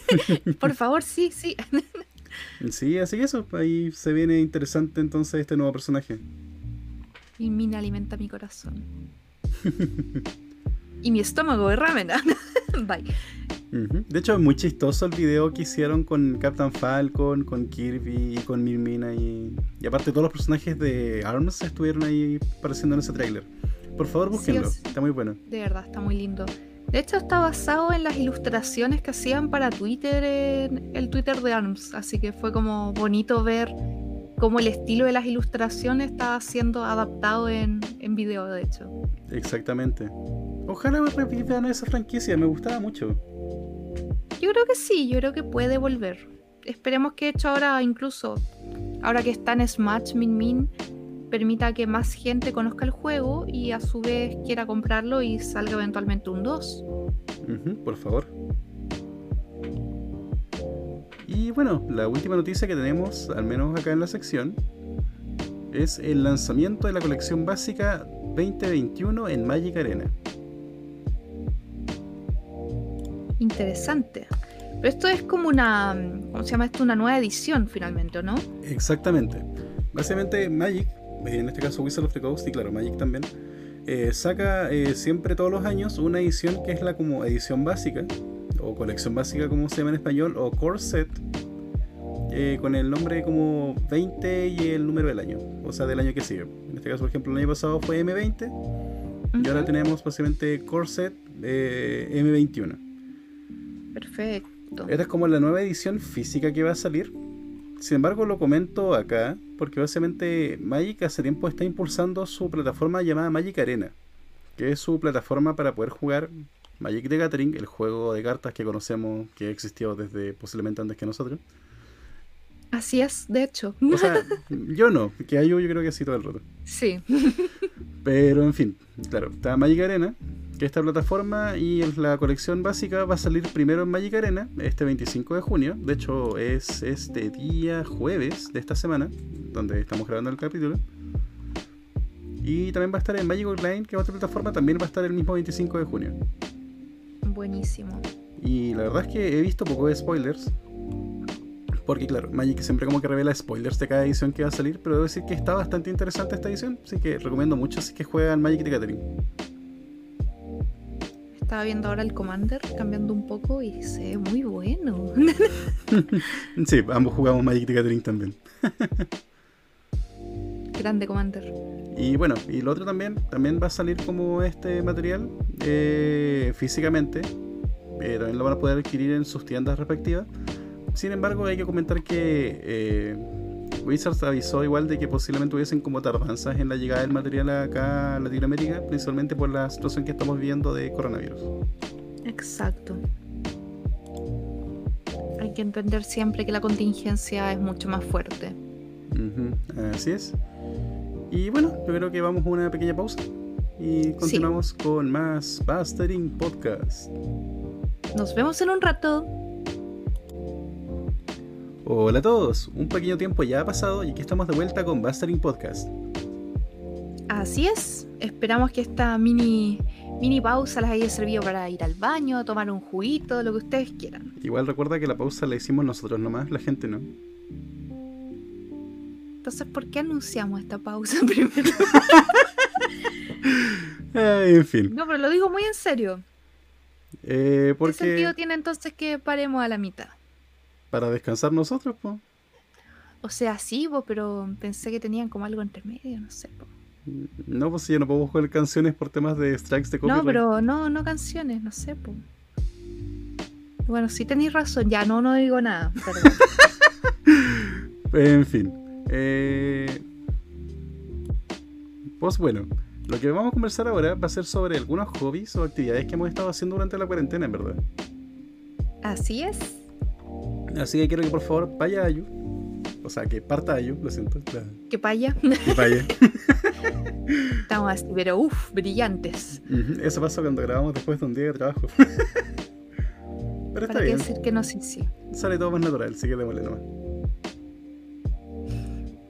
[LAUGHS] Por favor, sí, sí. [LAUGHS] Sí, así que eso, ahí se viene interesante entonces este nuevo personaje. Y Mina alimenta mi corazón. [LAUGHS] y mi estómago de ramen. Bye. De hecho, es muy chistoso el video que hicieron con Captain Falcon, con Kirby y con Min Min ahí. Y aparte todos los personajes de ARMS estuvieron ahí apareciendo en ese tráiler. Por favor, búsquenlo. Está muy bueno. De verdad, está muy lindo. De hecho, está basado en las ilustraciones que hacían para Twitter en el Twitter de ARMS. Así que fue como bonito ver cómo el estilo de las ilustraciones estaba siendo adaptado en, en video, de hecho. Exactamente. Ojalá repitan esa franquicia, me gustaba mucho. Yo creo que sí, yo creo que puede volver. Esperemos que de hecho ahora incluso, ahora que está en Smash Min Min, permita que más gente conozca el juego y a su vez quiera comprarlo y salga eventualmente un 2. Ujú, por favor. Y bueno, la última noticia que tenemos, al menos acá en la sección, es el lanzamiento de la colección básica 2021 en Magic Arena. Interesante. Pero esto es como una, ¿cómo se llama esto? Una nueva edición finalmente, ¿o no? Exactamente. Básicamente Magic, eh, en este caso Wizard of the Coast y claro, Magic también, eh, saca eh, siempre todos los años una edición que es la como edición básica, o colección básica como se llama en español, o core set, eh, con el nombre como 20 y el número del año, o sea, del año que sigue. En este caso, por ejemplo, el año pasado fue M20 y ahora tenemos básicamente core set eh, M21. Perfecto. Esta es como la nueva edición física que va a salir. Sin embargo, lo comento acá porque básicamente Magic hace tiempo está impulsando su plataforma llamada Magic Arena, que es su plataforma para poder jugar Magic the Gathering, el juego de cartas que conocemos que existió desde posiblemente antes que nosotros. Así es, de hecho. O sea, [LAUGHS] yo no, que hay yo creo que sí todo el rato. Sí. [LAUGHS] Pero en fin, claro, está Magic Arena, que esta plataforma y la colección básica va a salir primero en Magic Arena este 25 de junio. De hecho, es este día jueves de esta semana, donde estamos grabando el capítulo. Y también va a estar en Magic Online, que es otra plataforma, también va a estar el mismo 25 de junio. Buenísimo. Y la verdad es que he visto poco de spoilers. Porque claro, Magic siempre como que revela spoilers de cada edición que va a salir, pero debo decir que está bastante interesante esta edición, así que recomiendo mucho es que juegan Magic the Gathering. Estaba viendo ahora el Commander, cambiando un poco y se ve muy bueno. [LAUGHS] Sí, ambos jugamos Magic the Gathering también. [LAUGHS] Grande Commander. Y bueno, y lo otro también, también va a salir como este material eh, físicamente. eh, también lo van a poder adquirir en sus tiendas respectivas. Sin embargo, hay que comentar que eh, Wizards avisó igual de que posiblemente hubiesen como tardanzas en la llegada del material acá a Latinoamérica, principalmente por la situación que estamos viviendo de coronavirus. Exacto. Hay que entender siempre que la contingencia es mucho más fuerte. Ujú, así es. Y bueno, yo creo que vamos a una pequeña pausa y continuamos con más Bastering Podcast. Nos vemos en un rato. Hola a todos, un pequeño tiempo ya ha pasado y aquí estamos de vuelta con Bastering Podcast. Así es. Esperamos que esta mini, mini pausa les haya servido para ir al baño, tomar un juguito, lo que ustedes quieran. Igual recuerda que la pausa la hicimos nosotros nomás, la gente no. Entonces, ¿por qué anunciamos esta pausa [LAUGHS] primero? Ay, en fin, No, pero lo digo muy en serio. eh, ¿Qué sentido tiene entonces que paremos a la mitad? para descansar nosotros, pues. O sea, sí, po, pero pensé que tenían como algo entre medio, no sé. po. No, pues si ya no podemos jugar canciones por temas de strikes de copyright. No, pero no, no canciones, no sé. po. Bueno, sí tenéis razón, ya no, no digo nada. Perdón. [LAUGHS] En fin. Eh... Pues bueno, lo que vamos a conversar ahora va a ser sobre algunos hobbies o actividades que hemos estado haciendo durante la cuarentena, en verdad. Así es. Así que quiero que por favor vaya Ayu. O sea, que parta Ayu, lo siento. la- Que paya. Que vaya. [LAUGHS] Estamos así, pero uff, brillantes. Ujú, Eso pasa cuando grabamos después de un día de trabajo. [LAUGHS] Pero está ¿Para bien, decir que no sí, sí? sale todo más natural, así que démosle nomás.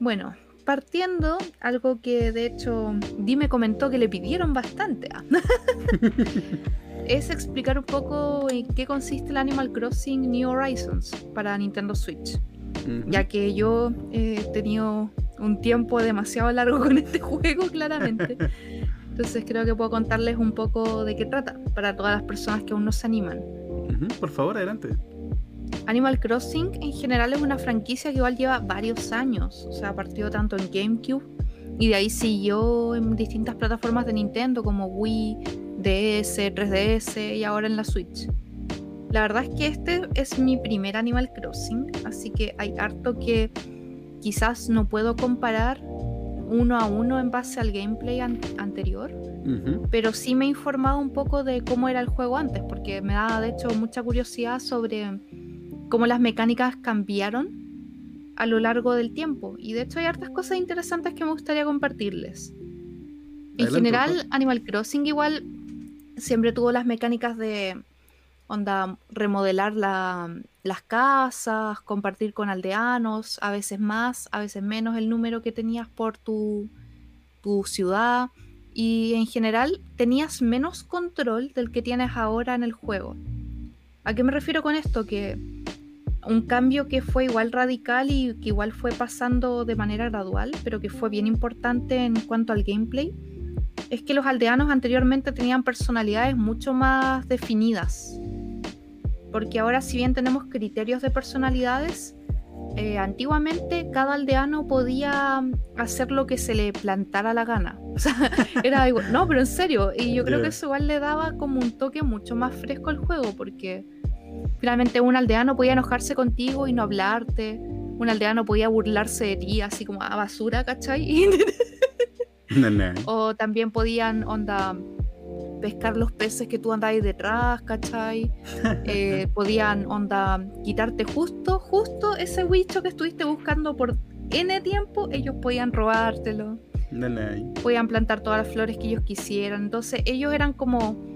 Bueno, partiendo, algo que de hecho Di me comentó que le pidieron bastante. [LAUGHS] es explicar un poco en qué consiste el Animal Crossing New Horizons para Nintendo Switch. Ya que yo he tenido un tiempo demasiado largo con este [LAUGHS] juego, claramente. Entonces creo que puedo contarles un poco de qué trata para todas las personas que aún no se animan. Por favor, adelante. Animal Crossing en general es una franquicia que igual lleva varios años. O sea, partió tanto en GameCube Y de ahí siguió en distintas plataformas de Nintendo como Wii, DS, 3DS y ahora en la Switch. La verdad es que este es mi primer Animal Crossing, así que hay harto que quizás no puedo comparar uno a uno en base al gameplay anterior, pero sí me he informado un poco de cómo era el juego antes, porque me da de hecho mucha curiosidad sobre cómo las mecánicas cambiaron a lo largo del tiempo. Y de hecho hay hartas cosas interesantes que me gustaría compartirles. en general, Animal Crossing igual siempre tuvo las mecánicas de onda remodelar las casas, compartir con aldeanos, a veces más, a veces menos el número que tenías por tu, tu ciudad. Y en general tenías menos control del que tienes ahora en el juego. ¿A qué me refiero con esto? Que un cambio que fue igual radical y que igual fue pasando de manera gradual, pero que fue bien importante en cuanto al gameplay, es que los aldeanos anteriormente tenían personalidades mucho más definidas. Porque ahora si bien tenemos criterios de personalidades, eh, antiguamente cada aldeano podía hacer lo que se le plantara la gana. [LAUGHS] O sea, era igual. No, pero en serio. Y yo creo que eso igual le daba como un toque mucho más fresco al juego, porque Finalmente un aldeano podía enojarse contigo y no hablarte. Un aldeano podía burlarse de ti, así como a basura, ¿cachai? [LAUGHS] O también podían, onda, pescar los peces que tú andabas detrás, ¿cachai? [LAUGHS] Eh, podían, onda, quitarte justo, justo ese bicho que estuviste buscando por N tiempo, ellos podían robártelo. Podían plantar todas las flores que ellos quisieran. Entonces ellos eran como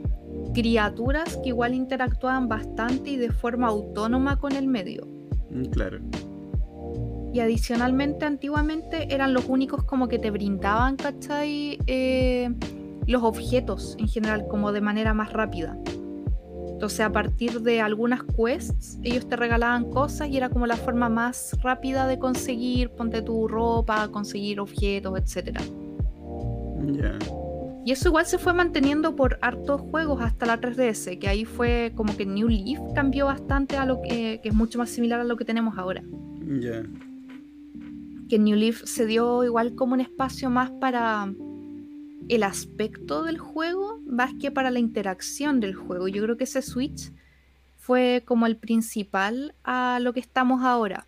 criaturas que igual interactuaban bastante y de forma autónoma con el medio. Mm, claro. Y adicionalmente, antiguamente eran los únicos como que te brindaban, ¿cachai? Eh, los objetos en general, como de manera más rápida. Entonces, a partir de algunas quests, ellos te regalaban cosas y era como la forma más rápida de conseguir, ponte tu ropa, conseguir objetos, etc. Ya. Y eso igual se fue manteniendo por hartos juegos hasta la 3DS, que ahí fue como que New Leaf cambió bastante a lo que, es mucho más similar a lo que tenemos ahora. Ya. Que New Leaf se dio igual como un espacio más para el aspecto del juego, más que para la interacción del juego. Yo creo que ese Switch fue como el principal a lo que estamos ahora.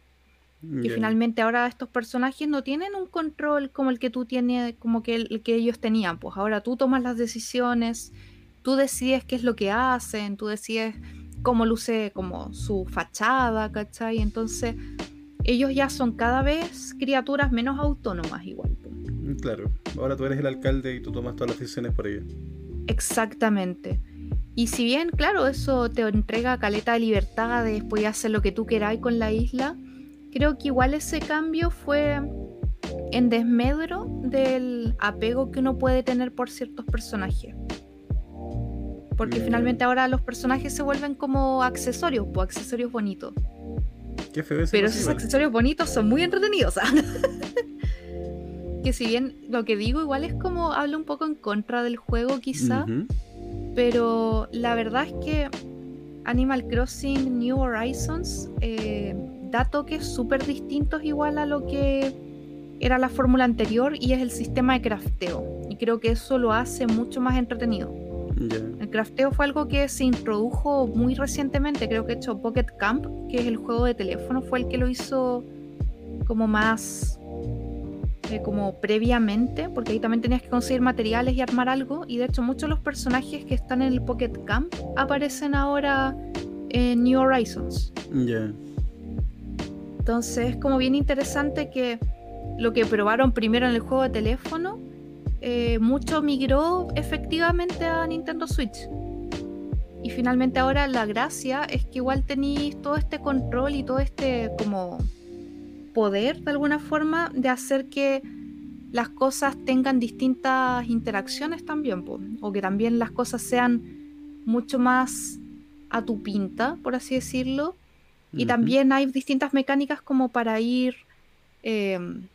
Y finalmente ahora estos personajes no tienen un control como el que tú tienes, como que el, que ellos tenían. Pues ahora tú tomas las decisiones, tú decides qué es lo que hacen, tú decides cómo luce como su fachada, ¿cachai? Entonces ellos ya son cada vez criaturas menos autónomas igual. Pues. Mm, claro, ahora tú eres el alcalde y tú tomas todas las decisiones por ellos. Exactamente. Y si bien, claro, eso te entrega caleta de libertad de después hacer lo que tú queráis con la isla, creo que igual ese cambio fue en desmedro del apego que uno puede tener por ciertos personajes. Porque mm. finalmente ahora los personajes se vuelven como accesorios, pues accesorios bonitos. Qué feo Pero esos accesorios bonitos son muy entretenidos. ¿ah? [LAUGHS] que si bien lo que digo igual es como hablo un poco en contra del juego quizá, pero la verdad es que Animal Crossing New Horizons eh, da toques súper distintos igual a lo que era la fórmula anterior y es el sistema de crafteo. Y creo que eso lo hace mucho más entretenido. El crafteo fue algo que se introdujo muy recientemente, creo que hecho Pocket Camp, que es el juego de teléfono, fue el que lo hizo como más eh, como previamente, porque ahí también tenías que conseguir materiales y armar algo, y de hecho muchos de los personajes que están en el Pocket Camp aparecen ahora en New Horizons. Entonces es como bien interesante que lo que probaron primero en el juego de teléfono, eh, mucho migró efectivamente a Nintendo Switch. Y finalmente ahora la gracia es que igual tenéis todo este control y todo este como poder de alguna forma de hacer que las cosas tengan distintas interacciones también, o que también las cosas sean mucho más a tu pinta, por así decirlo, y también hay distintas mecánicas como para ir em,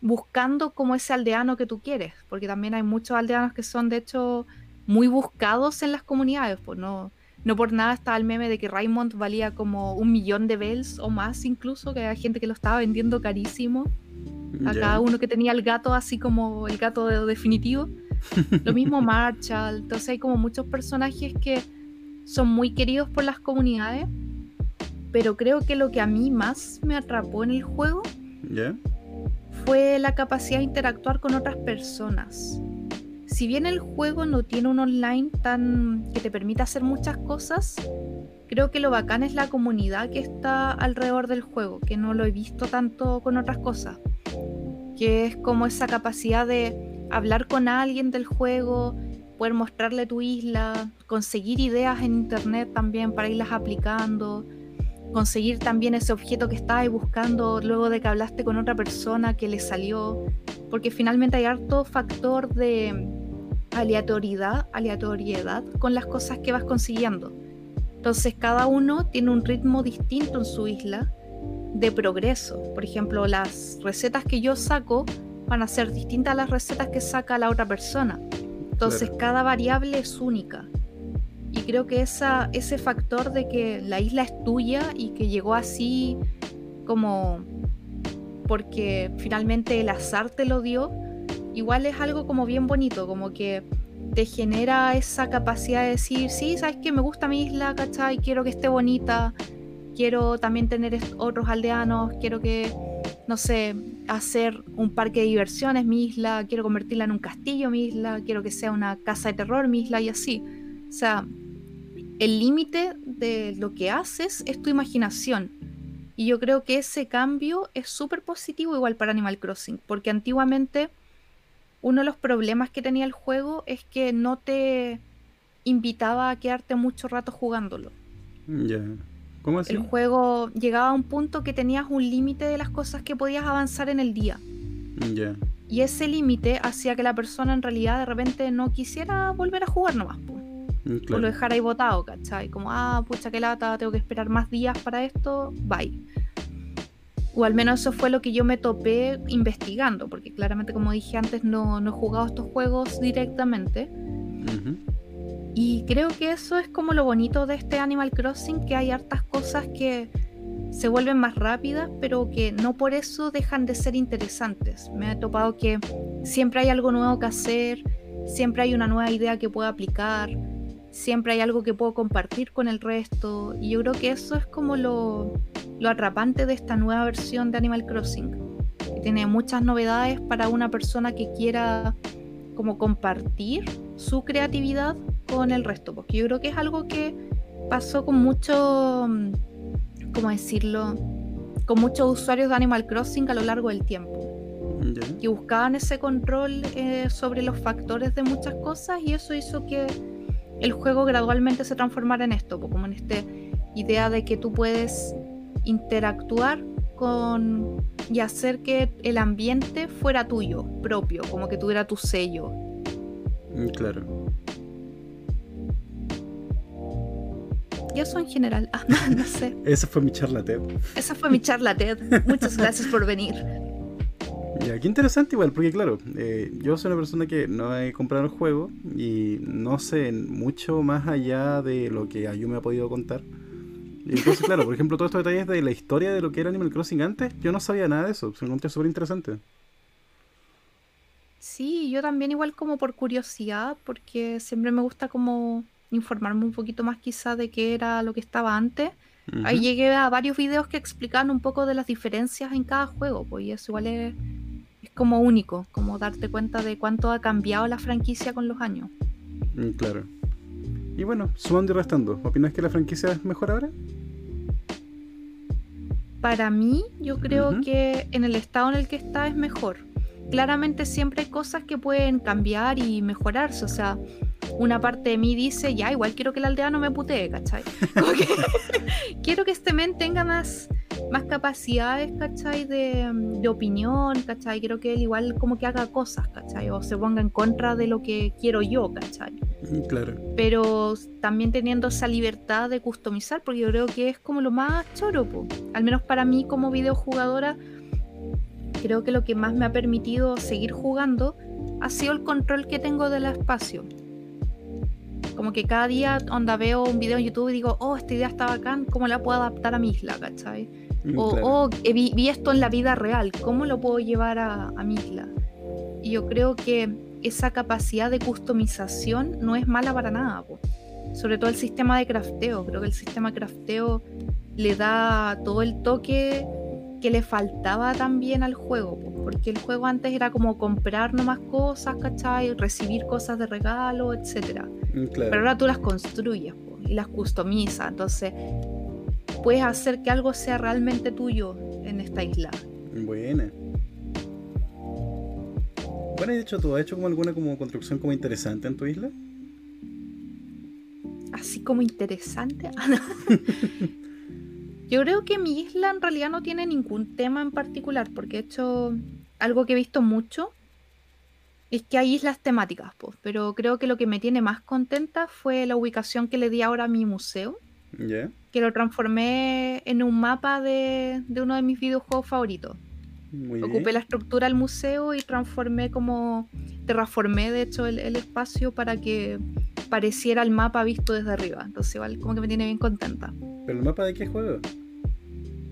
buscando como ese aldeano que tú quieres, porque también hay muchos aldeanos que son de hecho muy buscados en las comunidades, pues no, no por nada está el meme de que Raymond valía como un millón de bells o más incluso, que hay gente que lo estaba vendiendo carísimo. A cada uno que tenía el gato así como el gato definitivo. [LAUGHS] Lo mismo Marshall. Entonces hay como muchos personajes que son muy queridos por las comunidades. Pero creo que lo que a mí más me atrapó en el juego fue la capacidad de interactuar con otras personas. Si bien el juego no tiene un online tan que te permita hacer muchas cosas, creo que lo bacán es la comunidad que está alrededor del juego, que no lo he visto tanto con otras cosas. Que es como esa capacidad de hablar con alguien del juego, poder mostrarle tu isla, conseguir ideas en internet también para irlas aplicando, conseguir también ese objeto que estabas buscando luego de que hablaste con otra persona que le salió, porque finalmente hay harto factor de aleatoriedad, aleatoriedad con las cosas que vas consiguiendo. Entonces cada uno tiene un ritmo distinto en su isla de progreso. Por ejemplo, las recetas que yo saco van a ser distintas a las recetas que saca la otra persona. Entonces cada variable es única. Y creo que ese factor de que la isla es tuya y que llegó así como porque finalmente el azar te lo dio, igual es algo como bien bonito, como que te genera esa capacidad de decir, sí, sabes que me gusta mi isla, ¿cachai? Quiero que esté bonita, quiero también tener otros aldeanos, quiero que, no sé, hacer un parque de diversiones mi isla, quiero convertirla en un castillo mi isla, quiero que sea una casa de terror mi isla y así. O sea, el límite de lo que haces es tu imaginación. Y yo creo que ese cambio es súper positivo igual para Animal Crossing, porque antiguamente uno de los problemas que tenía el juego es que no te invitaba a quedarte mucho rato jugándolo. Ya. ¿Cómo así? El juego llegaba a un punto que tenías un límite de las cosas que podías avanzar en el día. Ya. Y ese límite hacía que la persona en realidad de repente no quisiera volver a jugar nomás. Mm, o lo dejara ahí botado, ¿cachai? Como, ah, pucha, qué lata, tengo que esperar más días para esto, bye o al menos eso fue lo que yo me topé investigando, porque claramente como dije antes no, he jugado estos juegos directamente. Y creo que eso es como lo bonito de este Animal Crossing, que hay hartas cosas que se vuelven más rápidas, pero que no por eso dejan de ser interesantes. Me he topado que siempre hay algo nuevo que hacer, siempre hay una nueva idea que puedo aplicar, siempre hay algo que puedo compartir con el resto. Y yo creo que eso es como lo, lo atrapante de esta nueva versión de Animal Crossing, que tiene muchas novedades para una persona que quiera como compartir su creatividad con el resto, porque yo creo que es algo que pasó con mucho, ¿cómo decirlo? Con muchos usuarios de Animal Crossing a lo largo del tiempo. Que buscaban ese control eh, sobre los factores de muchas cosas y eso hizo que el juego gradualmente se transformara en esto, como en esta idea de que tú puedes interactuar con y hacer que el ambiente fuera tuyo, propio, como que tuviera tu sello. Mm, claro. Y eso en general, [LAUGHS] ah, no, sé. Esa fue mi charla TED. Esa fue mi charla TED. Muchas gracias por venir. Ya, qué interesante igual, porque claro, eh, yo soy una persona que no he comprado el juego y no sé mucho más allá de lo que Ayu me ha podido contar. Entonces, claro, por ejemplo, todos estos detalles de la historia de lo que era Animal Crossing antes, yo no sabía nada de eso, se me encontré súper interesante. Sí, yo también igual como por curiosidad, porque siempre me gusta como informarme un poquito más quizá de qué era lo que estaba antes. Ahí llegué a varios videos que explican un poco de las diferencias en cada juego, pues y eso igual es como único, como darte cuenta de cuánto ha cambiado la franquicia con los años. Mm, claro. Y bueno, sumando y restando, ¿opinas que la franquicia es mejor ahora? Para mí, yo creo que en el estado en el que está es mejor. Claramente siempre hay cosas que pueden cambiar y mejorarse. O sea, una parte de mí dice, ya, igual quiero que el aldeano me putee, ¿cachai? [LAUGHS] [LAUGHS] quiero que este men tenga más, más capacidades, ¿cachai? De, de, opinión, ¿cachai? Quiero que él igual como que haga cosas, ¿cachai? O se ponga en contra de lo que quiero yo, ¿cachai? Mm, claro. Pero también teniendo esa libertad de customizar, porque yo creo que es como lo más choro, al menos para mí como videojugadora, creo que lo que más me ha permitido seguir jugando ha sido el control que tengo del espacio. Como que cada día onda veo un video en YouTube y digo, oh, esta idea está bacán, ¿cómo la puedo adaptar a mi isla? ¿cachai? Mm, o, oh, vi, esto en la vida real, ¿cómo lo puedo llevar a, a mi isla? Y yo creo que esa capacidad de customización no es mala para nada. Sobre todo el sistema de crafteo. Creo que el sistema de crafteo le da todo el toque que le faltaba también al juego. Porque el juego antes era como comprar nomás cosas, ¿cachai? Recibir cosas de regalo, etc. Mm, Pero ahora tú las construyes y las customizas. Entonces puedes hacer que algo sea realmente tuyo en esta isla. Buena. Bueno, de hecho, ¿tú has hecho como alguna como construcción como interesante en tu isla? Así como interesante. [LAUGHS] [LAUGHS] Yo creo que mi isla en realidad no tiene ningún tema en particular, porque he hecho algo que he visto mucho es que hay islas temáticas, pues, pero creo que lo que me tiene más contenta fue la ubicación que le di ahora a mi museo. Que lo transformé en un mapa de, de uno de mis videojuegos favoritos. Ocupé la estructura del museo y transformé como, terraformé de hecho el, espacio para que pareciera el mapa visto desde arriba. Entonces igual como que me tiene bien contenta. ¿Pero el mapa de qué juego?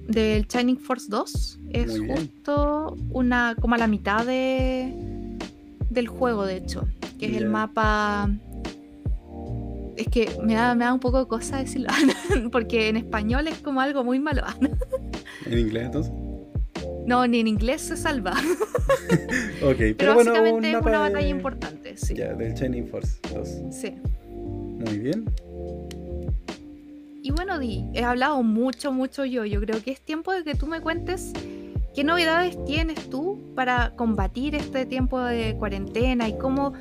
Del Shining Force 2. Es justo una, como a la mitad de, del juego de hecho. Que es el mapa... Es que me da, me da un poco de cosa decirlo, [LAUGHS] porque en español es como algo muy malo. [LAUGHS] ¿En inglés entonces? No, ni en inglés se salva. [LAUGHS] ok, pero, pero básicamente es una batalla importante, sí. Ya, del Shining Force 2. Sí. Muy bien. Y bueno, Di, he hablado mucho, mucho yo. Yo creo que es tiempo de que tú me cuentes qué novedades tienes tú para combatir este tiempo de cuarentena y cómo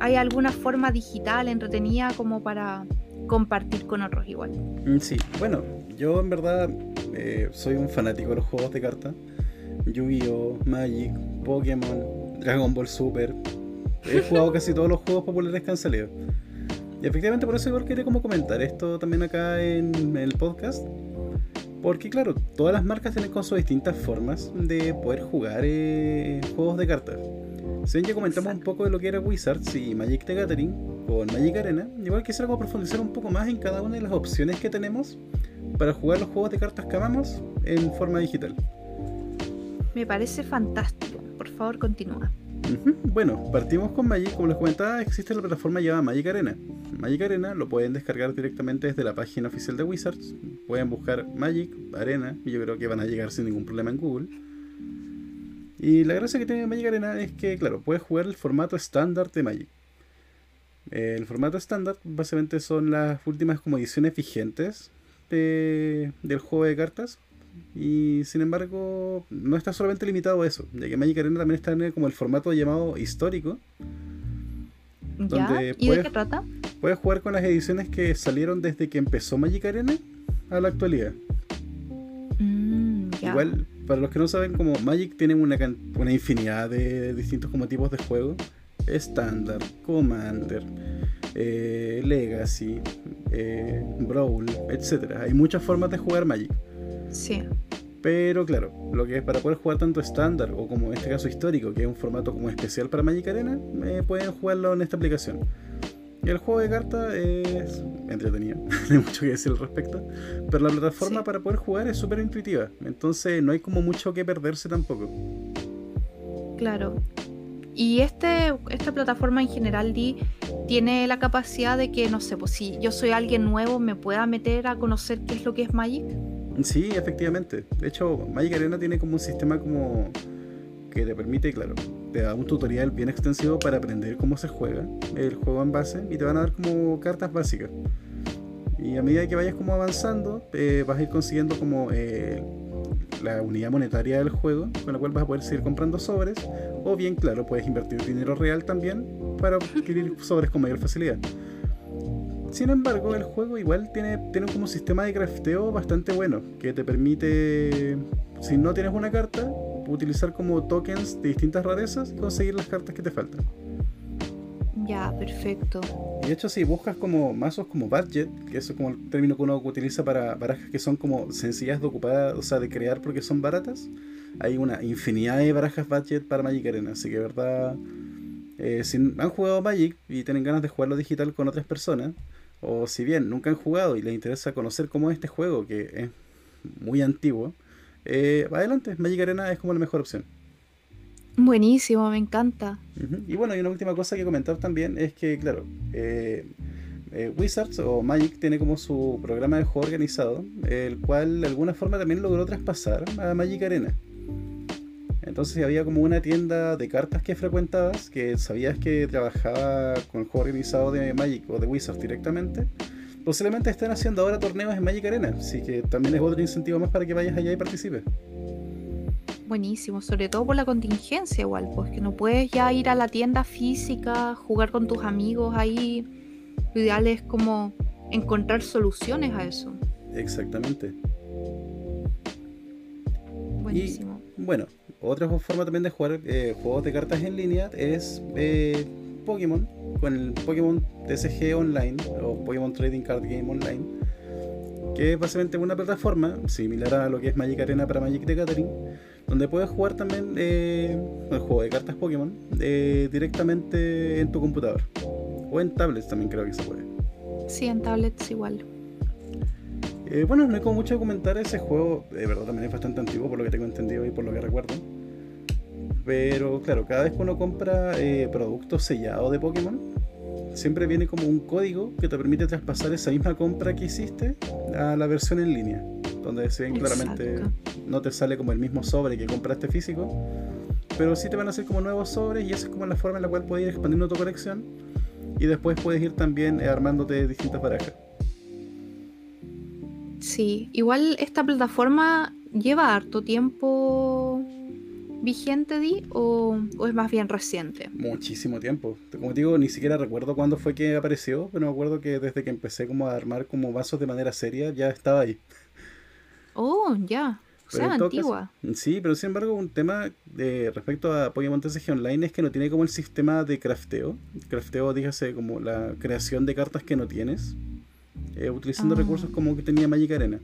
hay alguna forma digital entretenida como para compartir con otros igual. Mm, sí, bueno, yo en verdad eh, soy un fanático de los juegos de cartas. Yu-Gi-Oh, Magic, Pokémon, Dragon Ball Super. He jugado casi todos los juegos populares que han salido. Y efectivamente por eso igual quería como comentar esto también acá en el podcast. Porque claro, todas las marcas tienen con sus distintas formas de poder jugar eh, juegos de cartas. Si bien ya comentamos un poco de lo que era Wizards y Magic the Gathering con Magic Arena, igual quisiera como profundizar un poco más en cada una de las opciones que tenemos para jugar los juegos de cartas que amamos en forma digital. Me parece fantástico. Por favor, continúa. Bueno, partimos con Magic. Como les comentaba, existe la plataforma llamada Magic Arena. Magic Arena lo pueden descargar directamente desde la página oficial de Wizards. Pueden buscar Magic Arena y yo creo que van a llegar sin ningún problema en Google. Y la gracia que tiene Magic Arena es que, claro, puedes jugar el formato estándar de Magic. El formato estándar básicamente son las últimas como ediciones vigentes del juego de cartas y sin embargo, no está solamente limitado a eso, ya que Magic Arena también está en como el formato llamado histórico. Donde ¿Y de qué trata? Puedes jugar con las ediciones que salieron desde que empezó Magic Arena a la actualidad. Mm, Igual, para los que no saben, como Magic tiene una, una infinidad de distintos como tipos de juego. Estándar, Commander, eh, Legacy, eh, Brawl, etc. Hay muchas formas de jugar Magic. Sí. Pero claro, lo que es para poder jugar tanto estándar o como en este caso histórico, que es un formato como especial para Magic Arena, eh, pueden jugarlo en esta aplicación. Y el juego de cartas es entretenido, [LAUGHS] no hay mucho que decir al respecto. Pero la plataforma para poder jugar es súper intuitiva, entonces no hay como mucho que perderse tampoco. Claro. Y este, esta plataforma en general, Di, tiene la capacidad de que, no sé, pues si yo soy alguien nuevo, me pueda meter a conocer qué es lo que es Magic. Sí, efectivamente. De hecho, Magic Arena tiene como un sistema como que te permite, claro, te da un tutorial bien extensivo para aprender cómo se juega el juego en base y te van a dar como cartas básicas. Y a medida que vayas como avanzando, eh, vas a ir consiguiendo como eh, la unidad monetaria del juego, con la cual vas a poder seguir comprando sobres, o bien, claro, puedes invertir dinero real también para adquirir sobres con mayor facilidad. Sin embargo, el juego igual tiene, tiene como un sistema de crafteo bastante bueno, que te permite, si no tienes una carta, utilizar como tokens de distintas rarezas y conseguir las cartas que te faltan. Ya, perfecto. Y de hecho, si buscas como mazos como budget, que eso es como el término que uno utiliza para barajas que son como sencillas de ocupar, o sea, de crear porque son baratas, hay una infinidad de barajas budget para Magic Arena. Así que, verdad, eh, si han jugado Magic y tienen ganas de jugarlo digital con otras personas, o si bien nunca han jugado y les interesa conocer cómo es este juego, que es muy antiguo, eh, adelante, Magic Arena es como la mejor opción. Buenísimo, me encanta. Y bueno, y una última cosa que comentar también es que, claro, eh, eh, Wizards o Magic tiene como su programa de juego organizado, el cual de alguna forma también logró traspasar a Magic Arena. Entonces había como una tienda de cartas que frecuentabas, que sabías que trabajaba con el juego organizado de Magic o de Wizards directamente. Posiblemente estén haciendo ahora torneos en Magic Arena, así que también es otro incentivo más para que vayas allá y participes. Buenísimo, sobre todo por la contingencia igual, pues que no puedes ya ir a la tienda física, jugar con tus amigos ahí. Lo ideal es como encontrar soluciones a eso. Exactamente. Buenísimo. bueno, otra forma también de jugar eh, juegos de cartas en línea es eh, Pokémon, con el Pokémon TCG Online o Pokémon Trading Card Game Online, que es básicamente una plataforma similar a lo que es Magic Arena para Magic the Gathering, donde puedes jugar también eh, el juego de cartas Pokémon directamente en tu computador o en tablets también creo que se puede. Sí, en tablets igual. bueno, no hay como mucho que comentar. Ese juego, de verdad, también es bastante antiguo por lo que tengo entendido y por lo que recuerdo. Pero claro, cada vez que uno compra eh, productos sellados de Pokémon, siempre viene como un código que te permite traspasar esa misma compra que hiciste a la versión en línea. Donde se ven claramente, no te sale como el mismo sobre que compraste físico, pero sí te van a hacer como nuevos sobres y esa es como la forma en la cual puedes ir expandiendo tu colección y después puedes ir también eh, armándote distintas barajas. Sí, igual esta plataforma lleva harto tiempo vigente, Di, o, es más bien reciente? Muchísimo tiempo. Como digo, ni siquiera recuerdo cuándo fue que apareció, pero me acuerdo que desde que empecé como a armar como vasos de manera seria, ya estaba ahí. Oh, ya. O sea, antigua. sí, pero sin embargo, un tema de respecto a Pokémon TCG Online es que no tiene como el sistema de crafteo. Crafteo, dígase, como la creación de cartas que no tienes, eh, utilizando ah. recursos como que tenía Magic Arena.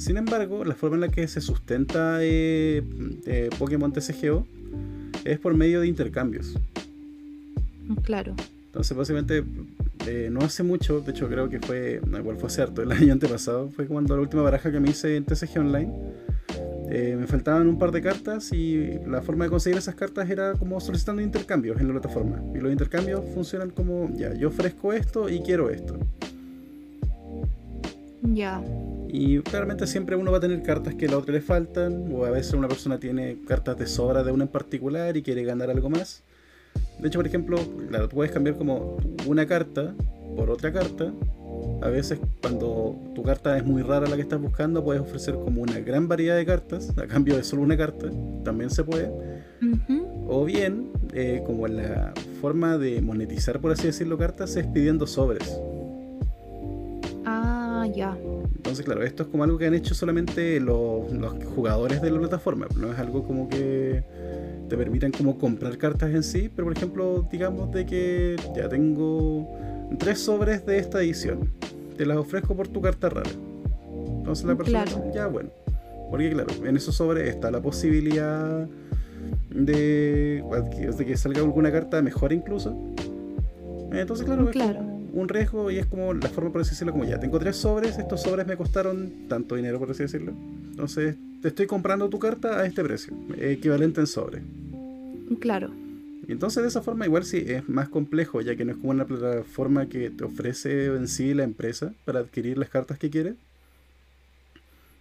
Sin embargo, la forma en la que se sustenta eh, eh, Pokémon TCGO es por medio de intercambios. Claro. Entonces, básicamente, eh, no hace mucho, de hecho creo que fue, no, igual fue cierto, el [LAUGHS] año antepasado, fue cuando la última baraja que me hice en TCG Online, me faltaban un par de cartas y la forma de conseguir esas cartas era como solicitando intercambios en la plataforma. Y los intercambios funcionan como, ya, yo ofrezco esto y quiero esto. Ya. Y claramente siempre uno va a tener cartas que a la otra le faltan, o a veces una persona tiene cartas de sobra de una en particular y quiere ganar algo más. De hecho, por ejemplo, claro, puedes cambiar como una carta por otra carta. A veces cuando tu carta es muy rara la que estás buscando, puedes ofrecer como una gran variedad de cartas a cambio de solo una carta. También se puede. O bien, eh, como la forma de monetizar, por así decirlo, cartas es pidiendo sobres. Ah, ya. Entonces, claro, esto es como algo que han hecho solamente los, jugadores de la plataforma. No es algo como que te permitan como comprar cartas en sí, pero por ejemplo, digamos de que ya tengo tres sobres de esta edición. Te las ofrezco por tu carta rara. Entonces la persona dice, ya bueno. Porque claro, en esos sobres está la posibilidad de, de que salga alguna carta mejor incluso. Entonces, claro, claro un riesgo y es como la forma, por así decirlo, como ya, tengo tres sobres, estos sobres me costaron tanto dinero, por así decirlo. Entonces, te estoy comprando tu carta a este precio, equivalente en sobre. Claro. Y entonces de esa forma igual sí es más complejo, ya que no es como una plataforma que te ofrece en sí la empresa para adquirir las cartas que quieres.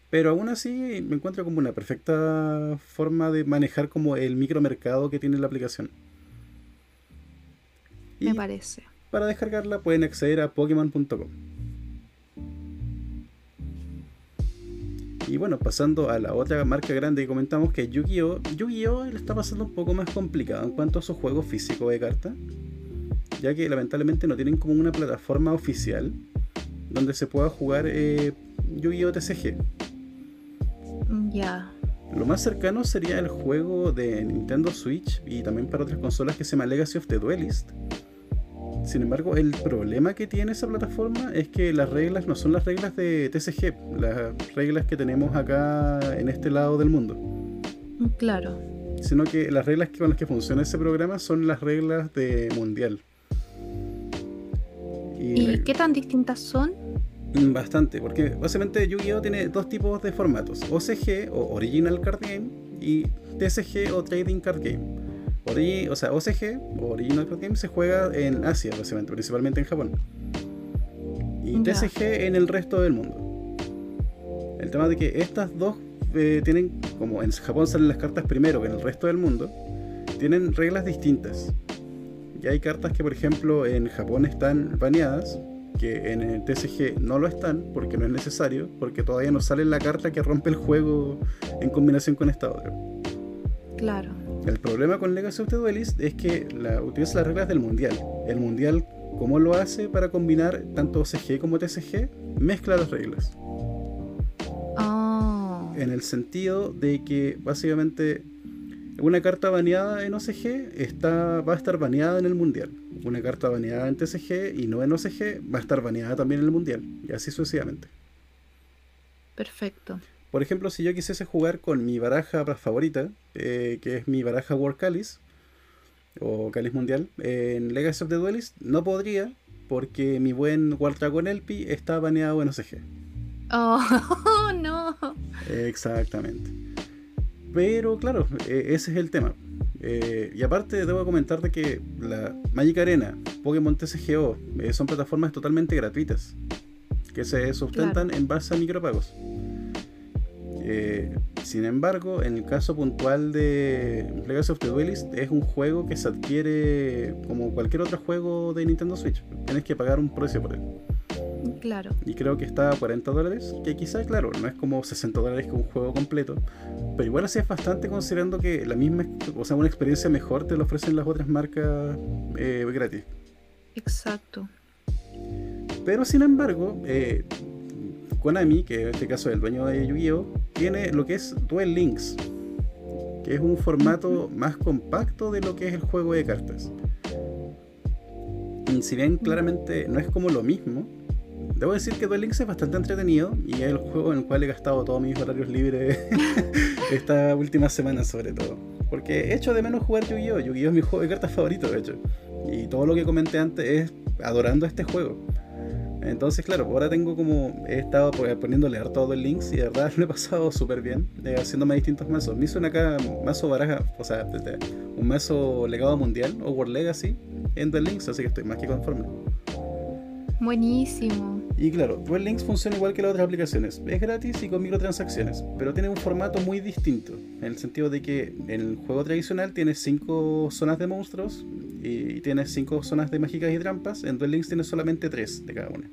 Pero aún así me encuentro como una perfecta forma de manejar como el micromercado que tiene la aplicación. me parece. Para descargarla pueden acceder a pokemon.com. Y bueno, pasando a la otra marca grande que comentamos que es Yu-Gi-Oh! Yu-Gi-Oh! le está pasando un poco más complicado en cuanto a su juego físico de cartas, ya que lamentablemente no tienen como una plataforma oficial donde se pueda jugar eh, Yu-Gi-Oh! TCG. Ya. Lo más cercano sería el juego de Nintendo Switch y también para otras consolas que se llama Legacy of the Duelist, sin embargo, el problema que tiene esa plataforma es que las reglas no son las reglas de TCG, las reglas que tenemos acá en este lado del mundo. Claro. Sino que las reglas con las que funciona ese programa son las reglas de mundial. ¿Y, qué tan distintas son? Mm, Bastante, porque básicamente Yu-Gi-Oh tiene dos tipos de formatos, OCG o Original Card Game y TCG o Trading Card Game. Ori- o sea, OCG Original Card Game se juega en Asia, básicamente, principalmente en Japón. Y. TCG en el resto del mundo. El tema de que estas dos eh, tienen, como en Japón salen las cartas primero que en el resto del mundo, tienen reglas distintas. Y hay cartas que, por ejemplo, en Japón están baneadas, que en el TCG no lo están, porque no es necesario, porque todavía no sale la carta que rompe el juego en combinación con esta otra. Claro. El problema con Legacy of the Duelist es que la, utiliza las reglas del mundial. El mundial, ¿cómo lo hace para combinar tanto OCG como TCG? Mezcla las reglas. Oh, En el sentido de que básicamente una carta baneada en OCG está, va a estar baneada en el mundial. Una carta baneada en TCG y no en OCG va a estar baneada también en el mundial. Y así sucesivamente. perfecto. Por ejemplo, si yo quisiese jugar con mi baraja favorita, eh, que es mi baraja World Calis, o Calis Mundial, en Legacy of the Duelist, no podría, porque mi buen War Dragon Elpi está baneado en OCG. Oh, [LAUGHS] no. Exactamente. Pero claro, eh, ese es el tema. Eh, y aparte debo comentarte que la Magic Arena, Pokémon TCGO, eh, son plataformas totalmente gratuitas, que se sustentan en base a micropagos. Eh, sin embargo, en el caso puntual de Legacy of the Duelist, es un juego que se adquiere como cualquier otro juego de Nintendo Switch. Tienes que pagar un precio por él. Claro. Y creo que está a 40 dólares, que quizá, claro, no es como 60 dólares que un juego completo, pero igual así es bastante considerando que la misma, o sea, una experiencia mejor te lo ofrecen las otras marcas eh, gratis. Exacto. Pero sin embargo, eh, Konami, que en este caso es el dueño de Yu-Gi-Oh, tiene lo que es Duel Links, que es un formato más compacto de lo que es el juego de cartas. Y si bien claramente no es como lo mismo, debo decir que Duel Links es bastante entretenido y es el juego en el cual he gastado todos mis horarios libres [LAUGHS] esta última semana sobre todo. Porque he hecho de menos jugar Yu-Gi-Oh! Yu-Gi-Oh! es mi juego de cartas favorito, de hecho. Y todo lo que comenté antes es adorando este juego. Entonces, claro, ahora tengo como. He estado pues, poniéndole harto el links y de verdad [LAUGHS] lo he pasado súper bien, eh, haciéndome distintos mazos. Me hice una acá mazo baraja, o sea, un mazo legado mundial o World Legacy en Duel Links, así que estoy más que conforme. Buenísimo. Y claro, Duel Links funciona igual que las otras aplicaciones. Es gratis y con microtransacciones, pero tiene un formato muy distinto. En el sentido de que en el juego tradicional tienes 5 zonas de monstruos y tienes 5 zonas de mágicas y trampas. En Duel Links tienes solamente 3 de cada una.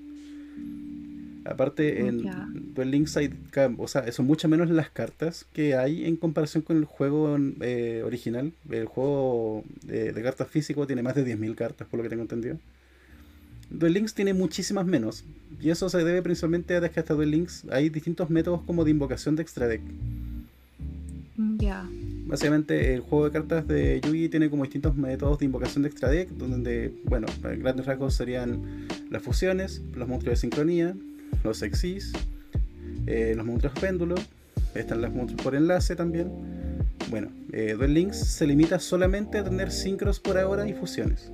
Aparte, en Ya. Duel Links hay, o sea, son mucho menos las cartas que hay en comparación con el juego eh, original. El juego de, de cartas físico tiene más de 10.000 cartas, por lo que tengo entendido. Duel Links tiene muchísimas menos. Y eso se debe principalmente a que hasta Duel Links hay distintos métodos como de invocación de extra deck. Ya. Básicamente el juego de cartas de Yugi tiene como distintos métodos de invocación de extra deck, donde, bueno, en grandes rasgos serían las fusiones, los monstruos de sincronía, los exis, eh, los monstruos péndulo, están los monstruos por enlace también. Bueno, eh, Duel Links se limita solamente a tener sincros por ahora y fusiones.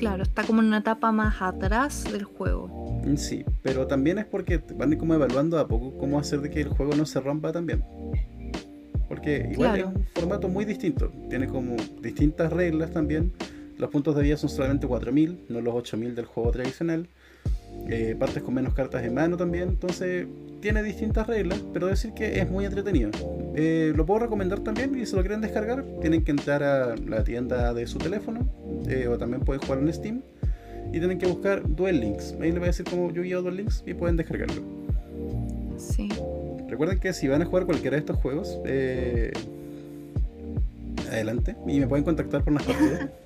Claro, está como en una etapa más atrás del juego. Sí, pero también es porque van como evaluando a poco cómo hacer de que el juego no se rompa también. Porque igual Claro. es un formato muy distinto. Tiene como distintas reglas también. Los puntos de vida son solamente 4000, no los 8000 del juego tradicional. Eh, partes con menos cartas en mano también. Entonces tiene distintas reglas, pero decir que es muy entretenido. Eh, lo puedo recomendar también y si lo quieren descargar, tienen que entrar a la tienda de su teléfono eh, o también pueden jugar en Steam y tienen que buscar Duel Links. Ahí les voy a decir como Yu-Gi-Oh! Duel Links y pueden descargarlo. Sí. Recuerden que si van a jugar cualquiera de estos juegos, eh, adelante y me pueden contactar por unas partidas. [LAUGHS]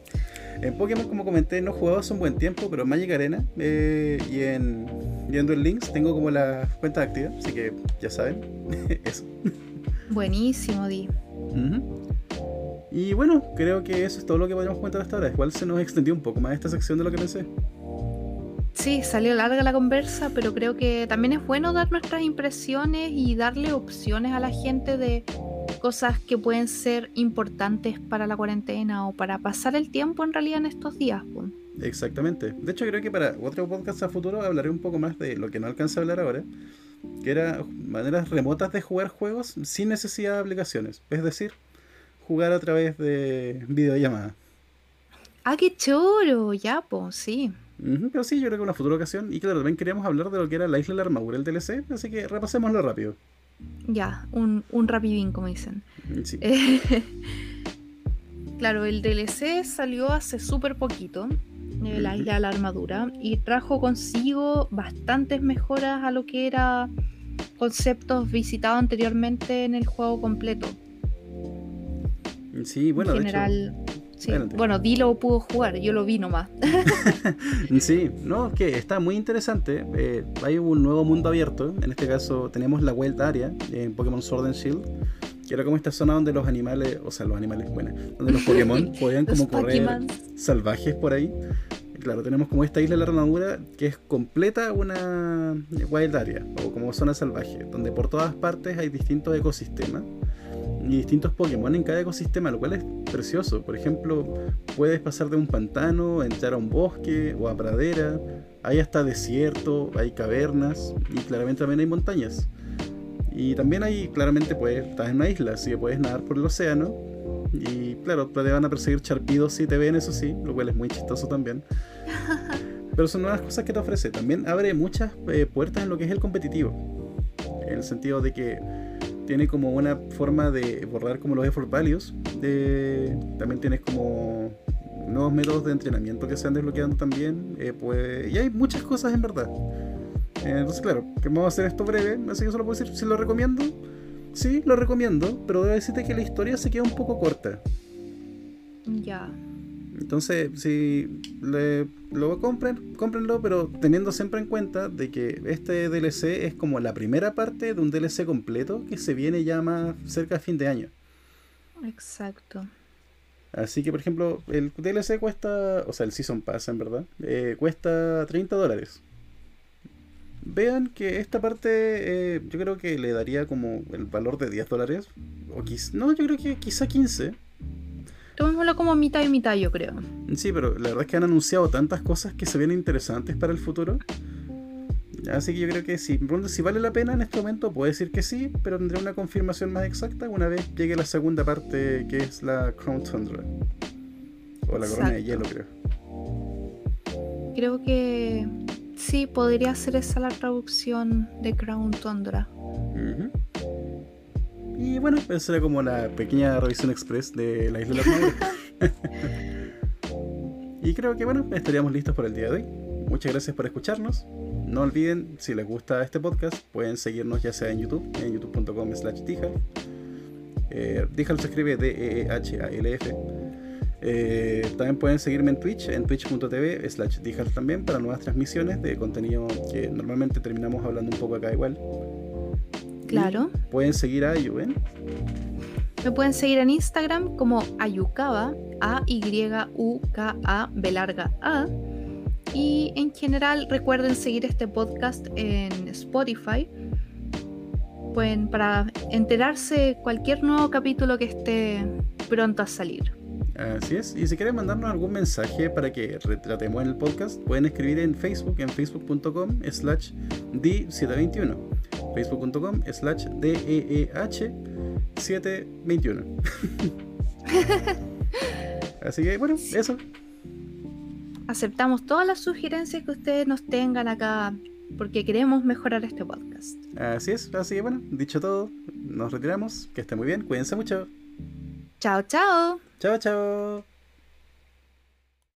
En Pokémon, como comenté, no he jugado hace un buen tiempo, pero en Magic Arena eh, y, en, y en Duel Links tengo como la cuenta activa, así que ya saben, [LAUGHS] eso. Buenísimo, Di. Y bueno, creo que eso es todo lo que podríamos comentar hasta ahora. Igual se nos extendió un poco más esta sección de lo que pensé. Sí, salió larga la conversa, pero creo que también es bueno dar nuestras impresiones y darle opciones a la gente de cosas que pueden ser importantes para la cuarentena o para pasar el tiempo en realidad en estos días. Exactamente. De hecho, creo que para otro podcast a futuro hablaré un poco más de lo que no alcanza a hablar ahora, que era maneras remotas de jugar juegos sin necesidad de aplicaciones. Es decir, jugar a través de videollamada. Ah, qué choro, ya, pues, sí. pero sí, yo creo que una futura ocasión. Y claro, también queríamos hablar de lo que era la isla de la armadura, el DLC, así que repasémoslo rápido. Ya, un, un rapidín, como dicen. Sí. [LAUGHS] claro, el DLC salió hace súper poquito, eh, la isla de la armadura, y trajo consigo bastantes mejoras a lo que era conceptos visitados anteriormente en el juego completo. Sí, bueno, en general, Bueno, Dilo pudo jugar, yo lo vi nomás. [LAUGHS] sí, no, que está muy interesante. Eh, hay un nuevo mundo abierto. En este caso, tenemos la vuelta área en Pokémon Sword and Shield. Que era como esta zona donde los animales, o sea, los animales, bueno, donde los Pokémon [LAUGHS] podían como correr salvajes por ahí. Claro, tenemos como esta isla de la armadura que es completa una wild area o como zona salvaje, donde por todas partes hay distintos ecosistemas y distintos Pokémon en cada ecosistema, lo cual es precioso. Por ejemplo, puedes pasar de un pantano, entrar a un bosque o a pradera, hay hasta desierto, hay cavernas y claramente también hay montañas. Y también hay, claramente, pues, estás en una isla, así que puedes nadar por el océano. Y claro, te van a perseguir charpidos si te ven, eso sí, lo cual es muy chistoso también. [LAUGHS] Pero son nuevas cosas que te ofrece. También abre muchas eh, puertas en lo que es el competitivo. En el sentido de que tiene como una forma de borrar como los effort values. De, también tienes como nuevos métodos de entrenamiento que se van desbloqueando también. Eh, pues, y hay muchas cosas en verdad. Eh, entonces, claro, que vamos a hacer esto breve, así que solo puedo decir si lo recomiendo. Sí, lo recomiendo, pero debo decirte que la historia se queda un poco corta. Ya. Entonces, si lo compren, cómprenlo, pero teniendo siempre en cuenta de que este DLC es como la primera parte de un DLC completo que se viene ya más cerca de fin de año. Exacto. Así que, por ejemplo, el DLC cuesta, o sea, el Season Pass en verdad, eh, cuesta 30 dólares. Vean que esta parte eh, yo creo que le daría como el valor de 10 dólares. O quizá, no, yo creo que quizá 15 Tomémoslo como mitad y mitad, yo creo. Sí, pero la verdad es que han anunciado tantas cosas que se vienen interesantes para el futuro. Así que yo creo que sí. Si vale la pena en este momento, puedo decir que sí, pero tendré una confirmación más exacta una vez llegue la segunda parte, que es la Crown Tundra. O la corona de hielo, creo. Creo que sí, podría ser esa la traducción de Crown Tundra. Y bueno, esa será como la pequeña revisión express de la isla de la [LAUGHS] Y creo que bueno, estaríamos listos por el día de hoy. Muchas gracias por escucharnos. No olviden, si les gusta este podcast, pueden seguirnos ya sea en YouTube, en youtube.com slash. Eh, Dijal se escribe D-E-E-H-A-L-F. Eh, también pueden seguirme en Twitch, en twitch.tv slash también para nuevas transmisiones de contenido que normalmente terminamos hablando un poco acá igual. Claro. Pueden seguir a Ayu, ¿eh? Me pueden seguir en Instagram como Ayukaba, A-Y-U-K-A, B larga A. Y en general recuerden seguir este podcast en Spotify. Pueden para enterarse cualquier nuevo capítulo que esté pronto a salir. Así es. Y si quieren mandarnos algún mensaje para que retratemos en el podcast, pueden escribir en Facebook, en facebook.com slash D721. Facebook.com slash DEEH721. [LAUGHS] Así que bueno, eso. Aceptamos todas las sugerencias que ustedes nos tengan acá porque queremos mejorar este podcast. Así es, así que bueno, dicho todo, nos retiramos. Que esté muy bien, cuídense mucho. Chao, chao. Chao, chao.